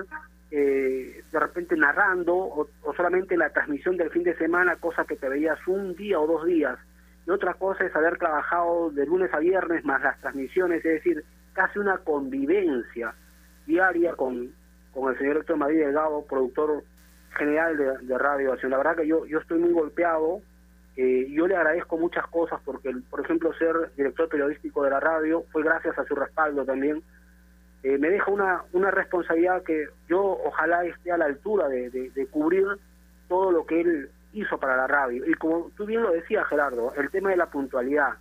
eh, de repente narrando, o, solamente la transmisión del fin de semana, cosa que te veías un día o dos días, y otra cosa es haber trabajado de lunes a viernes más las transmisiones, es decir, casi una convivencia diaria con, con el señor Héctor Madrid Delgado, productor general de, de Radio Acción. La verdad que yo, yo estoy muy golpeado, eh, yo le agradezco muchas cosas porque, por ejemplo, ser director periodístico de la radio fue gracias a su respaldo también. Eh, me deja una, una responsabilidad que yo ojalá esté a la altura de, de, de cubrir todo lo que él hizo para la radio. Y como tú bien lo decías, Gerardo, el tema de la puntualidad.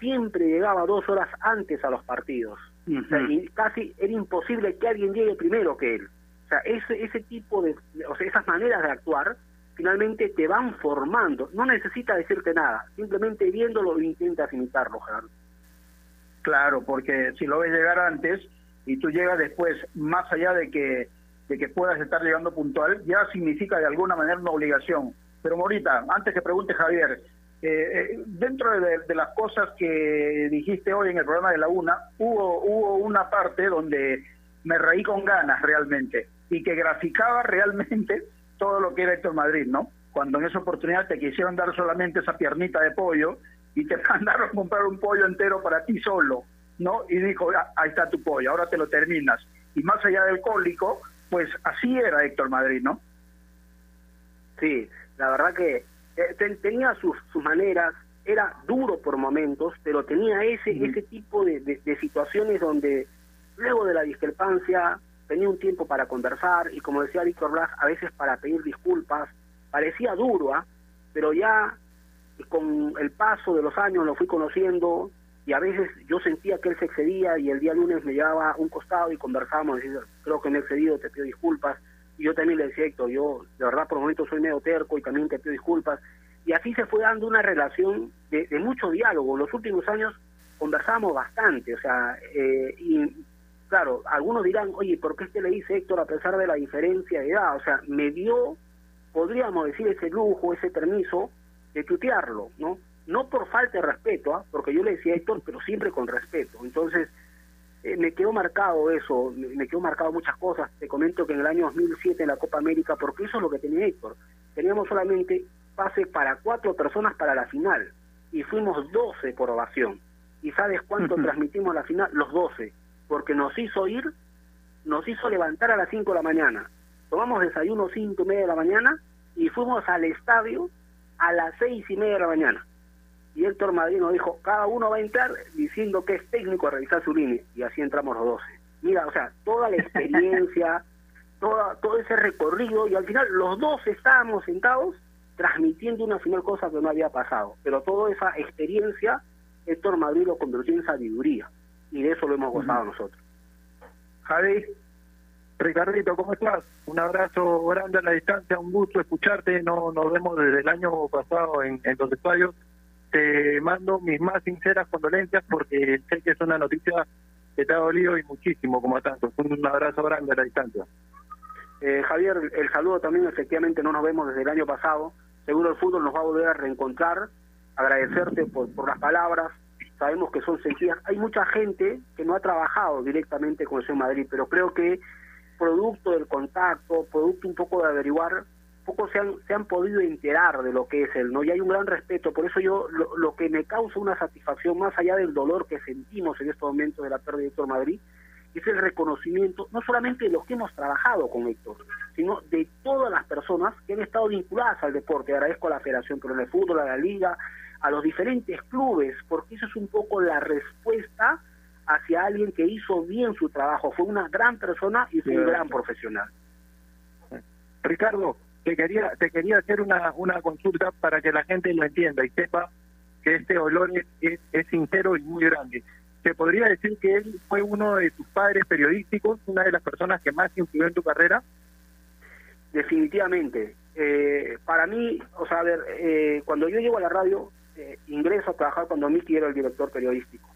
Siempre llegaba dos horas antes a los partidos. O sea, y casi era imposible que alguien llegue primero que él. O sea, ese, ese tipo de, o sea, esas maneras de actuar finalmente te van formando. No necesita decirte nada, simplemente viéndolo intentas imitarlo, Gerardo. Claro, porque si lo ves llegar antes y tú llegas después, más allá de que, de que puedas estar llegando puntual, ya significa de alguna manera una obligación. Pero Morita, antes que pregunte Javier, eh, eh, dentro de, de, las cosas que dijiste hoy en el programa de la UNA, hubo, hubo una parte donde me reí con ganas realmente y que graficaba realmente todo lo que era Héctor Madrid, ¿no? Cuando en esa oportunidad te quisieron dar solamente esa piernita de pollo y te <laughs> mandaron a comprar un pollo entero para ti solo, ¿no? Y dijo, ah, ahí está tu pollo, ahora te lo terminas. Y más allá del cólico, pues así era Héctor Madrid, ¿no? Sí, la verdad que eh, tenía sus, sus maneras, era duro por momentos, pero tenía ese, ese tipo de, de, de situaciones donde luego de la discrepancia tenía un tiempo para conversar y como decía Víctor Blas, a veces para pedir disculpas, parecía duro, ¿eh? pero ya con el paso de los años lo fui conociendo y a veces yo sentía que él se excedía y el día lunes me llevaba a un costado y conversábamos, decía, creo que me he excedido, te pido disculpas, y yo también le decía, Héctor, yo de verdad por momentos soy medio terco y también te pido disculpas, y así se fue dando una relación de, de mucho diálogo, en los últimos años conversamos bastante, o sea, eh, y claro, algunos dirán, oye, ¿por qué este le dice Héctor a pesar de la diferencia de edad? O sea, me dio, podríamos decir, ese lujo, ese permiso de tutearlo, ¿no? No por falta de respeto, ¿eh? porque yo le decía Héctor, pero siempre con respeto. Entonces, eh, me quedó marcado eso, me, me, quedó marcado muchas cosas. Te comento que en el año 2007 en la Copa América, porque eso es lo que tenía Héctor, teníamos solamente pase para cuatro personas para la final y fuimos 12 por ovación. ¿Y sabes cuánto transmitimos la final? Los 12 porque nos hizo ir, nos hizo levantar a las 5 de la mañana. Tomamos desayuno 5 y media de la mañana y fuimos al estadio a las 6 y media de la mañana. Y Héctor Madrid nos dijo, cada uno va a entrar diciendo que es técnico a revisar su línea. Y así entramos los 12. Mira, o sea, toda la experiencia, <laughs> toda, todo ese recorrido, y al final los dos estábamos sentados transmitiendo una final cosa que no había pasado. Pero toda esa experiencia, Héctor Madrid lo convirtió en sabiduría y de eso lo hemos gozado uh -huh. nosotros. Javi, Ricardito, ¿cómo estás? Un abrazo grande a la distancia, un gusto escucharte, no nos vemos desde el año pasado en, en los estadios. Te mando mis más sinceras condolencias porque sé que es una noticia que te ha dolido y muchísimo como a tantos. Un abrazo grande a la distancia. Eh, Javier, el saludo también, efectivamente no nos vemos desde el año pasado. Seguro el fútbol nos va a volver a reencontrar. Agradecerte por, por las palabras, sabemos que son sencillas. Hay mucha gente que no ha trabajado directamente con el Madrid, pero creo que producto del contacto, producto un poco de averiguar, poco se han, se han podido enterar de lo que es él, ¿no? Y hay un gran respeto, por eso yo, lo, que me causa una satisfacción, más allá del dolor que sentimos en estos momentos de la pérdida de Héctor Madrid, es el reconocimiento, no solamente de los que hemos trabajado con Héctor, sino de todas las personas que han estado vinculadas al deporte. Agradezco a la Federación Peruana de Fútbol, a la Liga, a los diferentes clubes, porque eso es un poco la respuesta hacia alguien que hizo bien su trabajo. Fue una gran persona y fue un gran profesional. Ricardo, te quería te quería hacer una, una consulta para que la gente lo entienda y sepa que este olor es, es, es sincero y muy grande. ¿Se podría decir que él fue uno de tus padres periodísticos, una de las personas que más influyó en tu carrera? Definitivamente. Eh, para mí, o sea, a ver, eh, cuando yo llego a la radio, eh, ingreso a trabajar cuando Miki era el director periodístico.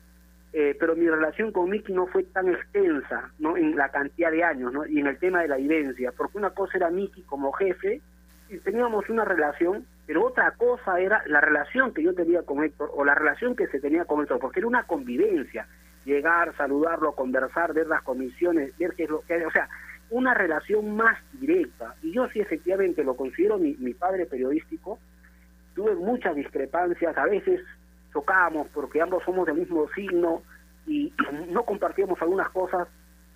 Eh, pero mi relación con Miki no fue tan extensa no en la cantidad de años ¿no? y en el tema de la vivencia, porque una cosa era Miki como jefe y teníamos una relación, pero otra cosa era la relación que yo tenía con Héctor o la relación que se tenía con Héctor, porque era una convivencia, llegar, saludarlo, conversar, ver las comisiones, ver qué es lo que... O sea, una relación más directa. Y yo sí efectivamente lo considero mi padre periodístico, tuve muchas discrepancias, a veces chocábamos porque ambos somos del mismo signo y no compartíamos algunas cosas,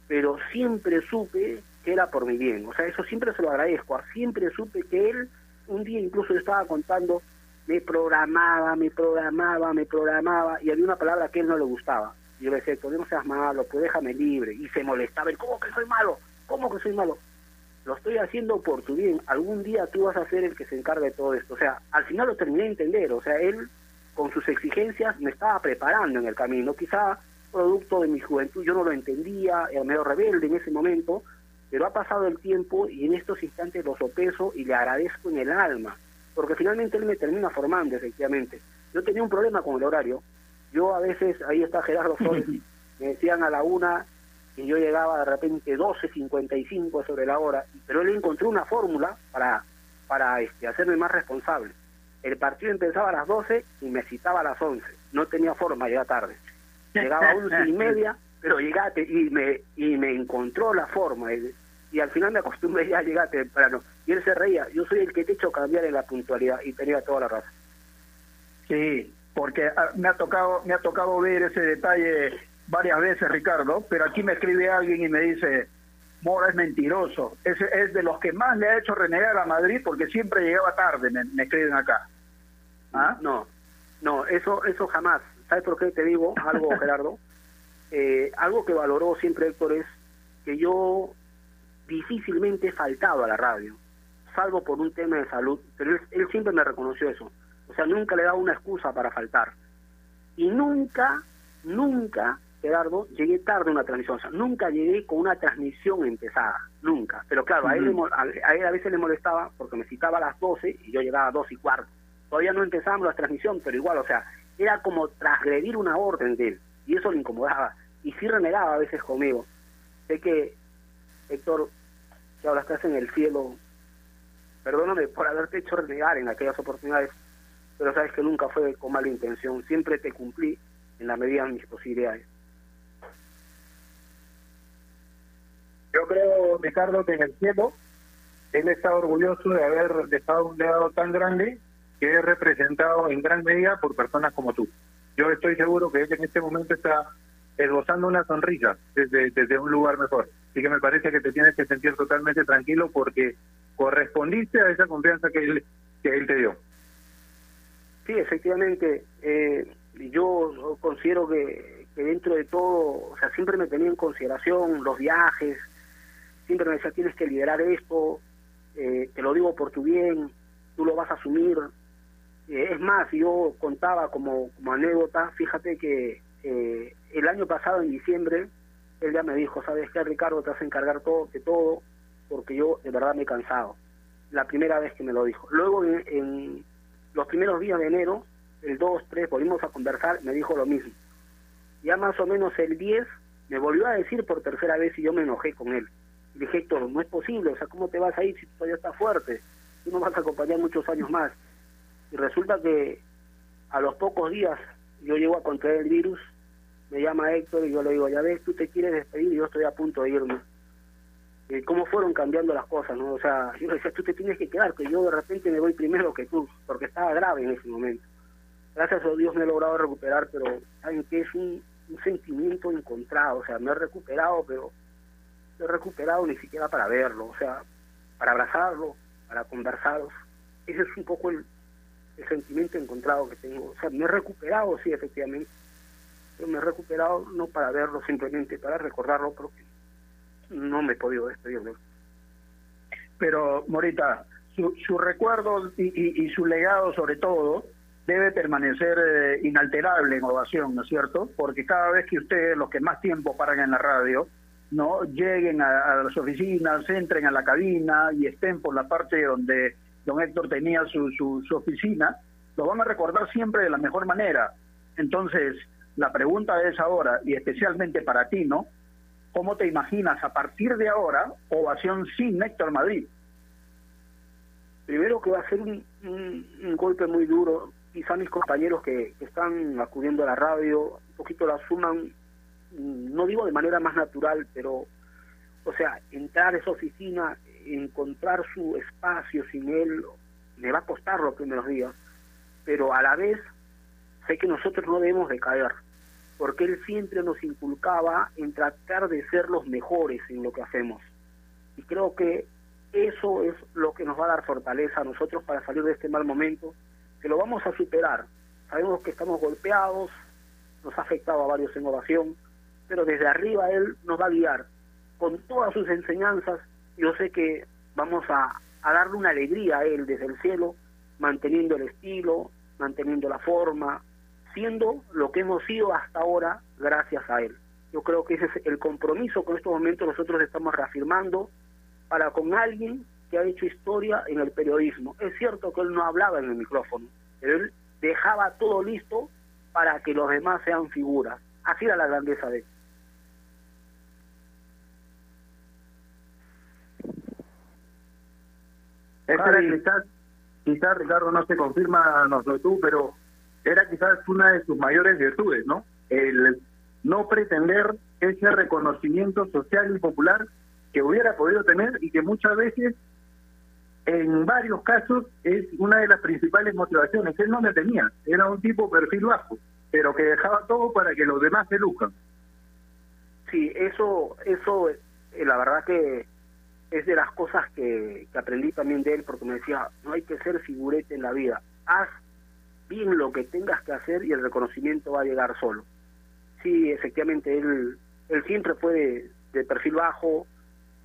pero siempre supe que era por mi bien. O sea, eso siempre se lo agradezco. Siempre supe que él, un día incluso estaba contando, me programaba, me programaba, me programaba, y había una palabra que él no le gustaba. Y yo le decía, no seas malo, pues déjame libre. Y se molestaba, ¿cómo que soy malo? ¿Cómo que soy malo? Lo estoy haciendo por tu bien. Algún día tú vas a ser el que se encargue de todo esto. O sea, al final lo terminé de entender. O sea, él con sus exigencias me estaba preparando en el camino. Quizá producto de mi juventud yo no lo entendía, era medio rebelde en ese momento, pero ha pasado el tiempo y en estos instantes lo sopeso y le agradezco en el alma, porque finalmente él me termina formando, efectivamente. Yo tenía un problema con el horario. Yo a veces, ahí está Gerardo Flores, <laughs> me decían a la una y yo llegaba de repente 12.55 sobre la hora, pero él encontró una fórmula para, para este, hacerme más responsable. El partido empezaba a las 12 y me citaba a las 11. No tenía forma, llegaba tarde. Llegaba a 11 y media, <laughs> pero llegaste y me, y me encontró la forma. Y, y al final me acostumbré ya a llegar temprano. Y él se reía, yo soy el que te he hecho cambiar en la puntualidad y tenía toda la razón. Sí, porque ah, me ha tocado me ha tocado ver ese detalle varias veces, Ricardo, pero aquí me escribe alguien y me dice, Mora es mentiroso, es, es de los que más le ha hecho renegar a Madrid porque siempre llegaba tarde, me, escriben acá. ¿Ah? No, no, eso, eso jamás. ¿Sabes por qué te digo algo, <laughs> Gerardo? Eh, algo que valoró siempre Héctor es que yo difícilmente he faltado a la radio, salvo por un tema de salud, pero él, siempre me reconoció eso. O sea, nunca le dado una excusa para faltar. Y nunca, nunca, Gerardo, llegué tarde a una transmisión. O sea, nunca llegué con una transmisión empezada, nunca. Pero claro, a, él, a, él a veces le molestaba porque me citaba a las 12 y yo llegaba a 2 y cuarto. Todavía no empezábamos la transmisión, pero igual, o sea, era como transgredir una orden de él. Y eso le incomodaba. Y sí renegaba a veces conmigo. Sé que Héctor, que ahora estás en el cielo, perdóname por haberte hecho renegar en aquellas oportunidades, pero sabes que nunca fue con mala intención, siempre te cumplí en la medida de mis posibilidades. Yo creo, Ricardo, que en el cielo él está orgulloso de haber dejado un legado tan grande que es representado en gran medida por personas como tú. Yo estoy seguro que él en este momento está esbozando una sonrisa desde, desde un lugar mejor. Así que me parece que te tienes que sentir totalmente tranquilo porque correspondiste a esa confianza que él, que él te dio. Sí, efectivamente. Eh, yo considero que, que dentro de todo, o sea, siempre me tenía en consideración los viajes, siempre me decía, tienes que liderar esto, eh, te lo digo por tu bien, tú lo vas a asumir. Eh, es más, yo contaba como, como anécdota, fíjate que eh, el año pasado, en diciembre, él ya me dijo, ¿sabes qué, Ricardo? Te vas a encargar todo, de todo, porque yo de verdad me he cansado. La primera vez que me lo dijo. Luego, en, los primeros días de enero, el 2, 3, volvimos a conversar, me dijo lo mismo. Ya más o menos el 10, me volvió a decir por tercera vez y yo me enojé con él. Dije, Héctor, no es posible, o sea, ¿cómo te vas a ir si todavía estás fuerte? Tú no vas a acompañar muchos años más. Y resulta que a los pocos días yo llego a contraer el virus me llama Héctor y yo le digo, ya ves, tú te quieres despedir y yo estoy a punto de irme. ¿Cómo fueron cambiando las cosas? no O sea, yo le decía, tú te tienes que quedar, que yo de repente me voy primero que tú, porque estaba grave en ese momento. Gracias a Dios me he logrado recuperar, pero saben que es un, sentimiento encontrado, o sea, me he recuperado, pero he recuperado ni siquiera para verlo, o sea, para abrazarlo, para conversarlos. Ese es un poco el, sentimiento encontrado que tengo. O sea, me he recuperado, sí, efectivamente, me he recuperado no para verlo, simplemente para recordarlo, porque no me he podido despedir de. Pero, Morita, su, su recuerdo y, y, su legado, sobre todo, debe permanecer eh, inalterable en ovación, ¿no es cierto? Porque cada vez que ustedes, los que más tiempo paran en la radio, no lleguen a, las oficinas, entren a la cabina y estén por la parte donde don Héctor tenía su, su, su oficina, lo van a recordar siempre de la mejor manera. Entonces, la pregunta es ahora, y especialmente para ti, ¿no? ¿Cómo te imaginas a partir de ahora ovación sin Héctor Madrid? Primero que va a ser un, golpe muy duro. Quizá mis compañeros que, están acudiendo a la radio un poquito la suman, no digo de manera más natural, pero, o sea, entrar a esa oficina, encontrar su espacio sin él, me va a costar los primeros días, pero a la vez sé que nosotros no debemos de caer, porque él siempre nos inculcaba en tratar de ser los mejores en lo que hacemos. Y creo que eso es lo que nos va a dar fortaleza a nosotros para salir de este mal momento, que lo vamos a superar. Sabemos que estamos golpeados, nos ha afectado a varios en ovación, pero desde arriba Él nos va a guiar con todas sus enseñanzas. Yo sé que vamos a, a darle una alegría a Él desde el cielo, manteniendo el estilo, manteniendo la forma, siendo lo que hemos sido hasta ahora gracias a Él. Yo creo que ese es el compromiso que en estos momentos nosotros estamos reafirmando para con alguien que ha hecho historia en el periodismo. Es cierto que él no hablaba en el micrófono, pero él dejaba todo listo para que los demás sean figuras. Así era la grandeza de él. Esta quizás, quizás, Ricardo, no se confirma, no sé tú, pero era quizás una de sus mayores virtudes, ¿no? El no pretender ese reconocimiento social y popular que hubiera podido tener y que muchas veces, en varios casos, es una de las principales motivaciones. Él no la tenía, era un tipo perfil bajo, pero que dejaba todo para que los demás se luzcan. Sí, eso, eso, eh, la verdad que es de las cosas que, que aprendí también de él, porque me decía, no hay que ser figurete en la vida, haz bien lo que tengas que hacer y el reconocimiento va a llegar solo. Sí, efectivamente, él, él siempre fue de perfil bajo,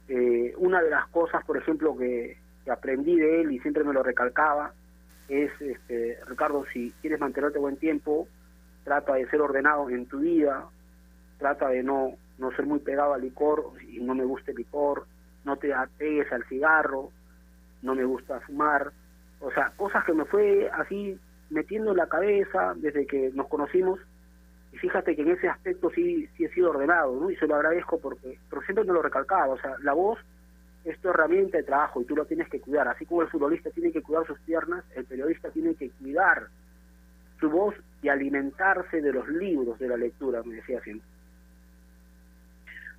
eh, una de las cosas, por ejemplo, que, aprendí de él y siempre me lo recalcaba, es, este, Ricardo, si quieres mantenerte buen tiempo, trata de ser ordenado en tu vida, trata de no, no ser muy pegado al licor, y no me gusta el licor, no te apegues al cigarro, no me gusta fumar, o sea, cosas que me fue así metiendo en la cabeza desde que nos conocimos y fíjate que en ese aspecto sí, sí he sido ordenado, ¿no? Y se lo agradezco porque, pero siempre me lo recalcaba, o sea, la voz es tu herramienta de trabajo y tú lo tienes que cuidar. Así como el futbolista tiene que cuidar sus piernas, el periodista tiene que cuidar su voz y alimentarse de los libros de la lectura, me decía siempre.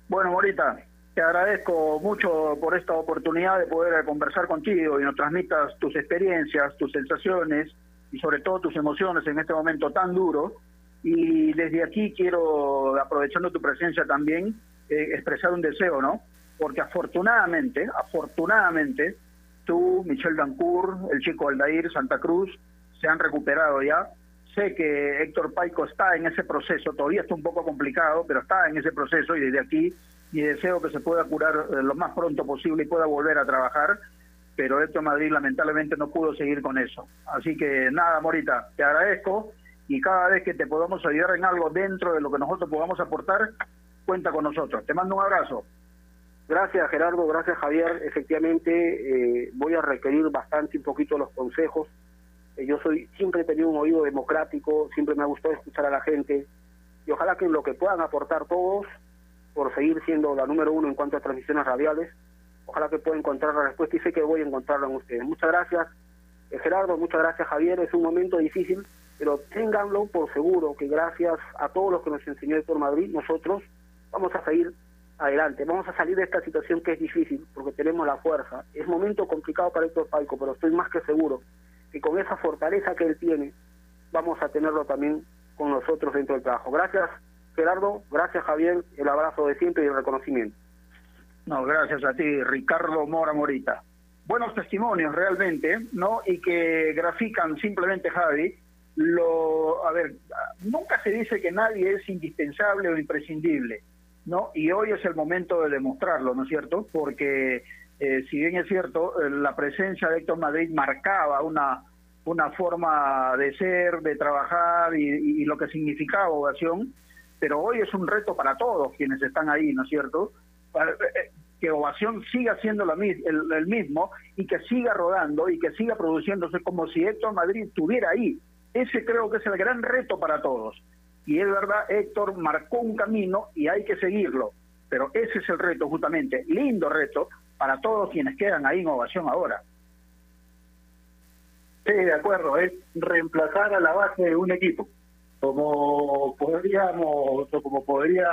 Bueno, Morita, te agradezco mucho por esta oportunidad de poder conversar contigo y nos transmitas tus experiencias, tus sensaciones y sobre todo tus emociones en este momento tan duro y desde aquí quiero, aprovechando tu presencia también, eh, expresar un deseo, ¿no? Porque afortunadamente, afortunadamente, tú, Michel Dancourt, el chico Aldair, Santa Cruz, se han recuperado ya. Sé que Héctor Paico está en ese proceso, todavía está un poco complicado, pero está en ese proceso y desde aquí mi deseo que se pueda curar eh, lo más pronto posible y pueda volver a trabajar, pero Héctor Madrid lamentablemente no pudo seguir con eso. Así que nada, Morita, te agradezco y cada vez que te podamos ayudar en algo dentro de lo que nosotros podamos aportar, cuenta con nosotros. Te mando un abrazo. Gracias Gerardo, gracias Javier. Efectivamente eh, voy a requerir bastante un poquito los consejos. Eh, yo soy siempre he tenido un oído democrático, siempre me ha gustado escuchar a la gente y ojalá que en lo que puedan aportar todos, por seguir siendo la número uno en cuanto a transmisiones radiales, ojalá que pueda encontrar la respuesta y sé que voy a encontrarla en ustedes. Muchas gracias eh, Gerardo, muchas gracias Javier. Es un momento difícil pero ténganlo por seguro que gracias a todos los que nos enseñó Héctor Madrid, nosotros vamos a seguir adelante, vamos a salir de esta situación que es difícil, porque tenemos la fuerza. Es momento complicado para Héctor Paico, pero estoy más que seguro que con esa fortaleza que él tiene, vamos a tenerlo también con nosotros dentro del trabajo. Gracias Gerardo, gracias Javier, el abrazo de siempre y el reconocimiento. No, gracias a ti, Ricardo Mora Morita. Buenos testimonios realmente, ¿no? Y que grafican simplemente, Javi, lo, a ver, nunca se dice que nadie es indispensable o imprescindible, ¿no? Y hoy es el momento de demostrarlo, ¿no es cierto? Porque eh, si bien es cierto, eh, la presencia de Héctor Madrid marcaba una, una forma de ser, de trabajar y, lo que significaba ovación, pero hoy es un reto para todos quienes están ahí, ¿no es cierto? Eh, que Ovación siga siendo la, el, mismo y que siga rodando y que siga produciéndose como si Héctor Madrid estuviera ahí, ese creo que es el gran reto para todos. Y es verdad, Héctor marcó un camino y hay que seguirlo. Pero ese es el reto justamente, lindo reto para todos quienes quedan ahí en ovación ahora. Sí, de acuerdo, es reemplazar a la base de un equipo. Como podríamos, o como podría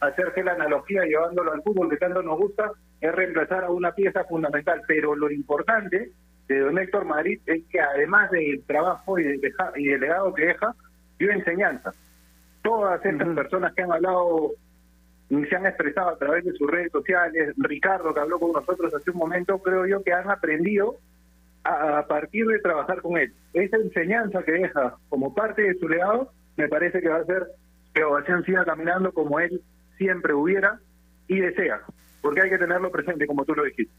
hacerse la analogía llevándolo al fútbol que tanto nos gusta, es reemplazar a una pieza fundamental. Pero lo importante de don Héctor Madrid es que además del trabajo y del, y legado que deja, dio enseñanza. todas estas personas que han hablado y se han expresado a través de sus redes sociales, Ricardo que habló con nosotros hace un momento, creo yo que han aprendido a, partir de trabajar con él. Esa enseñanza que deja como parte de su legado, me parece que va a ser que Ovación siga caminando como él siempre hubiera y desea, porque hay que tenerlo presente, como tú lo dijiste.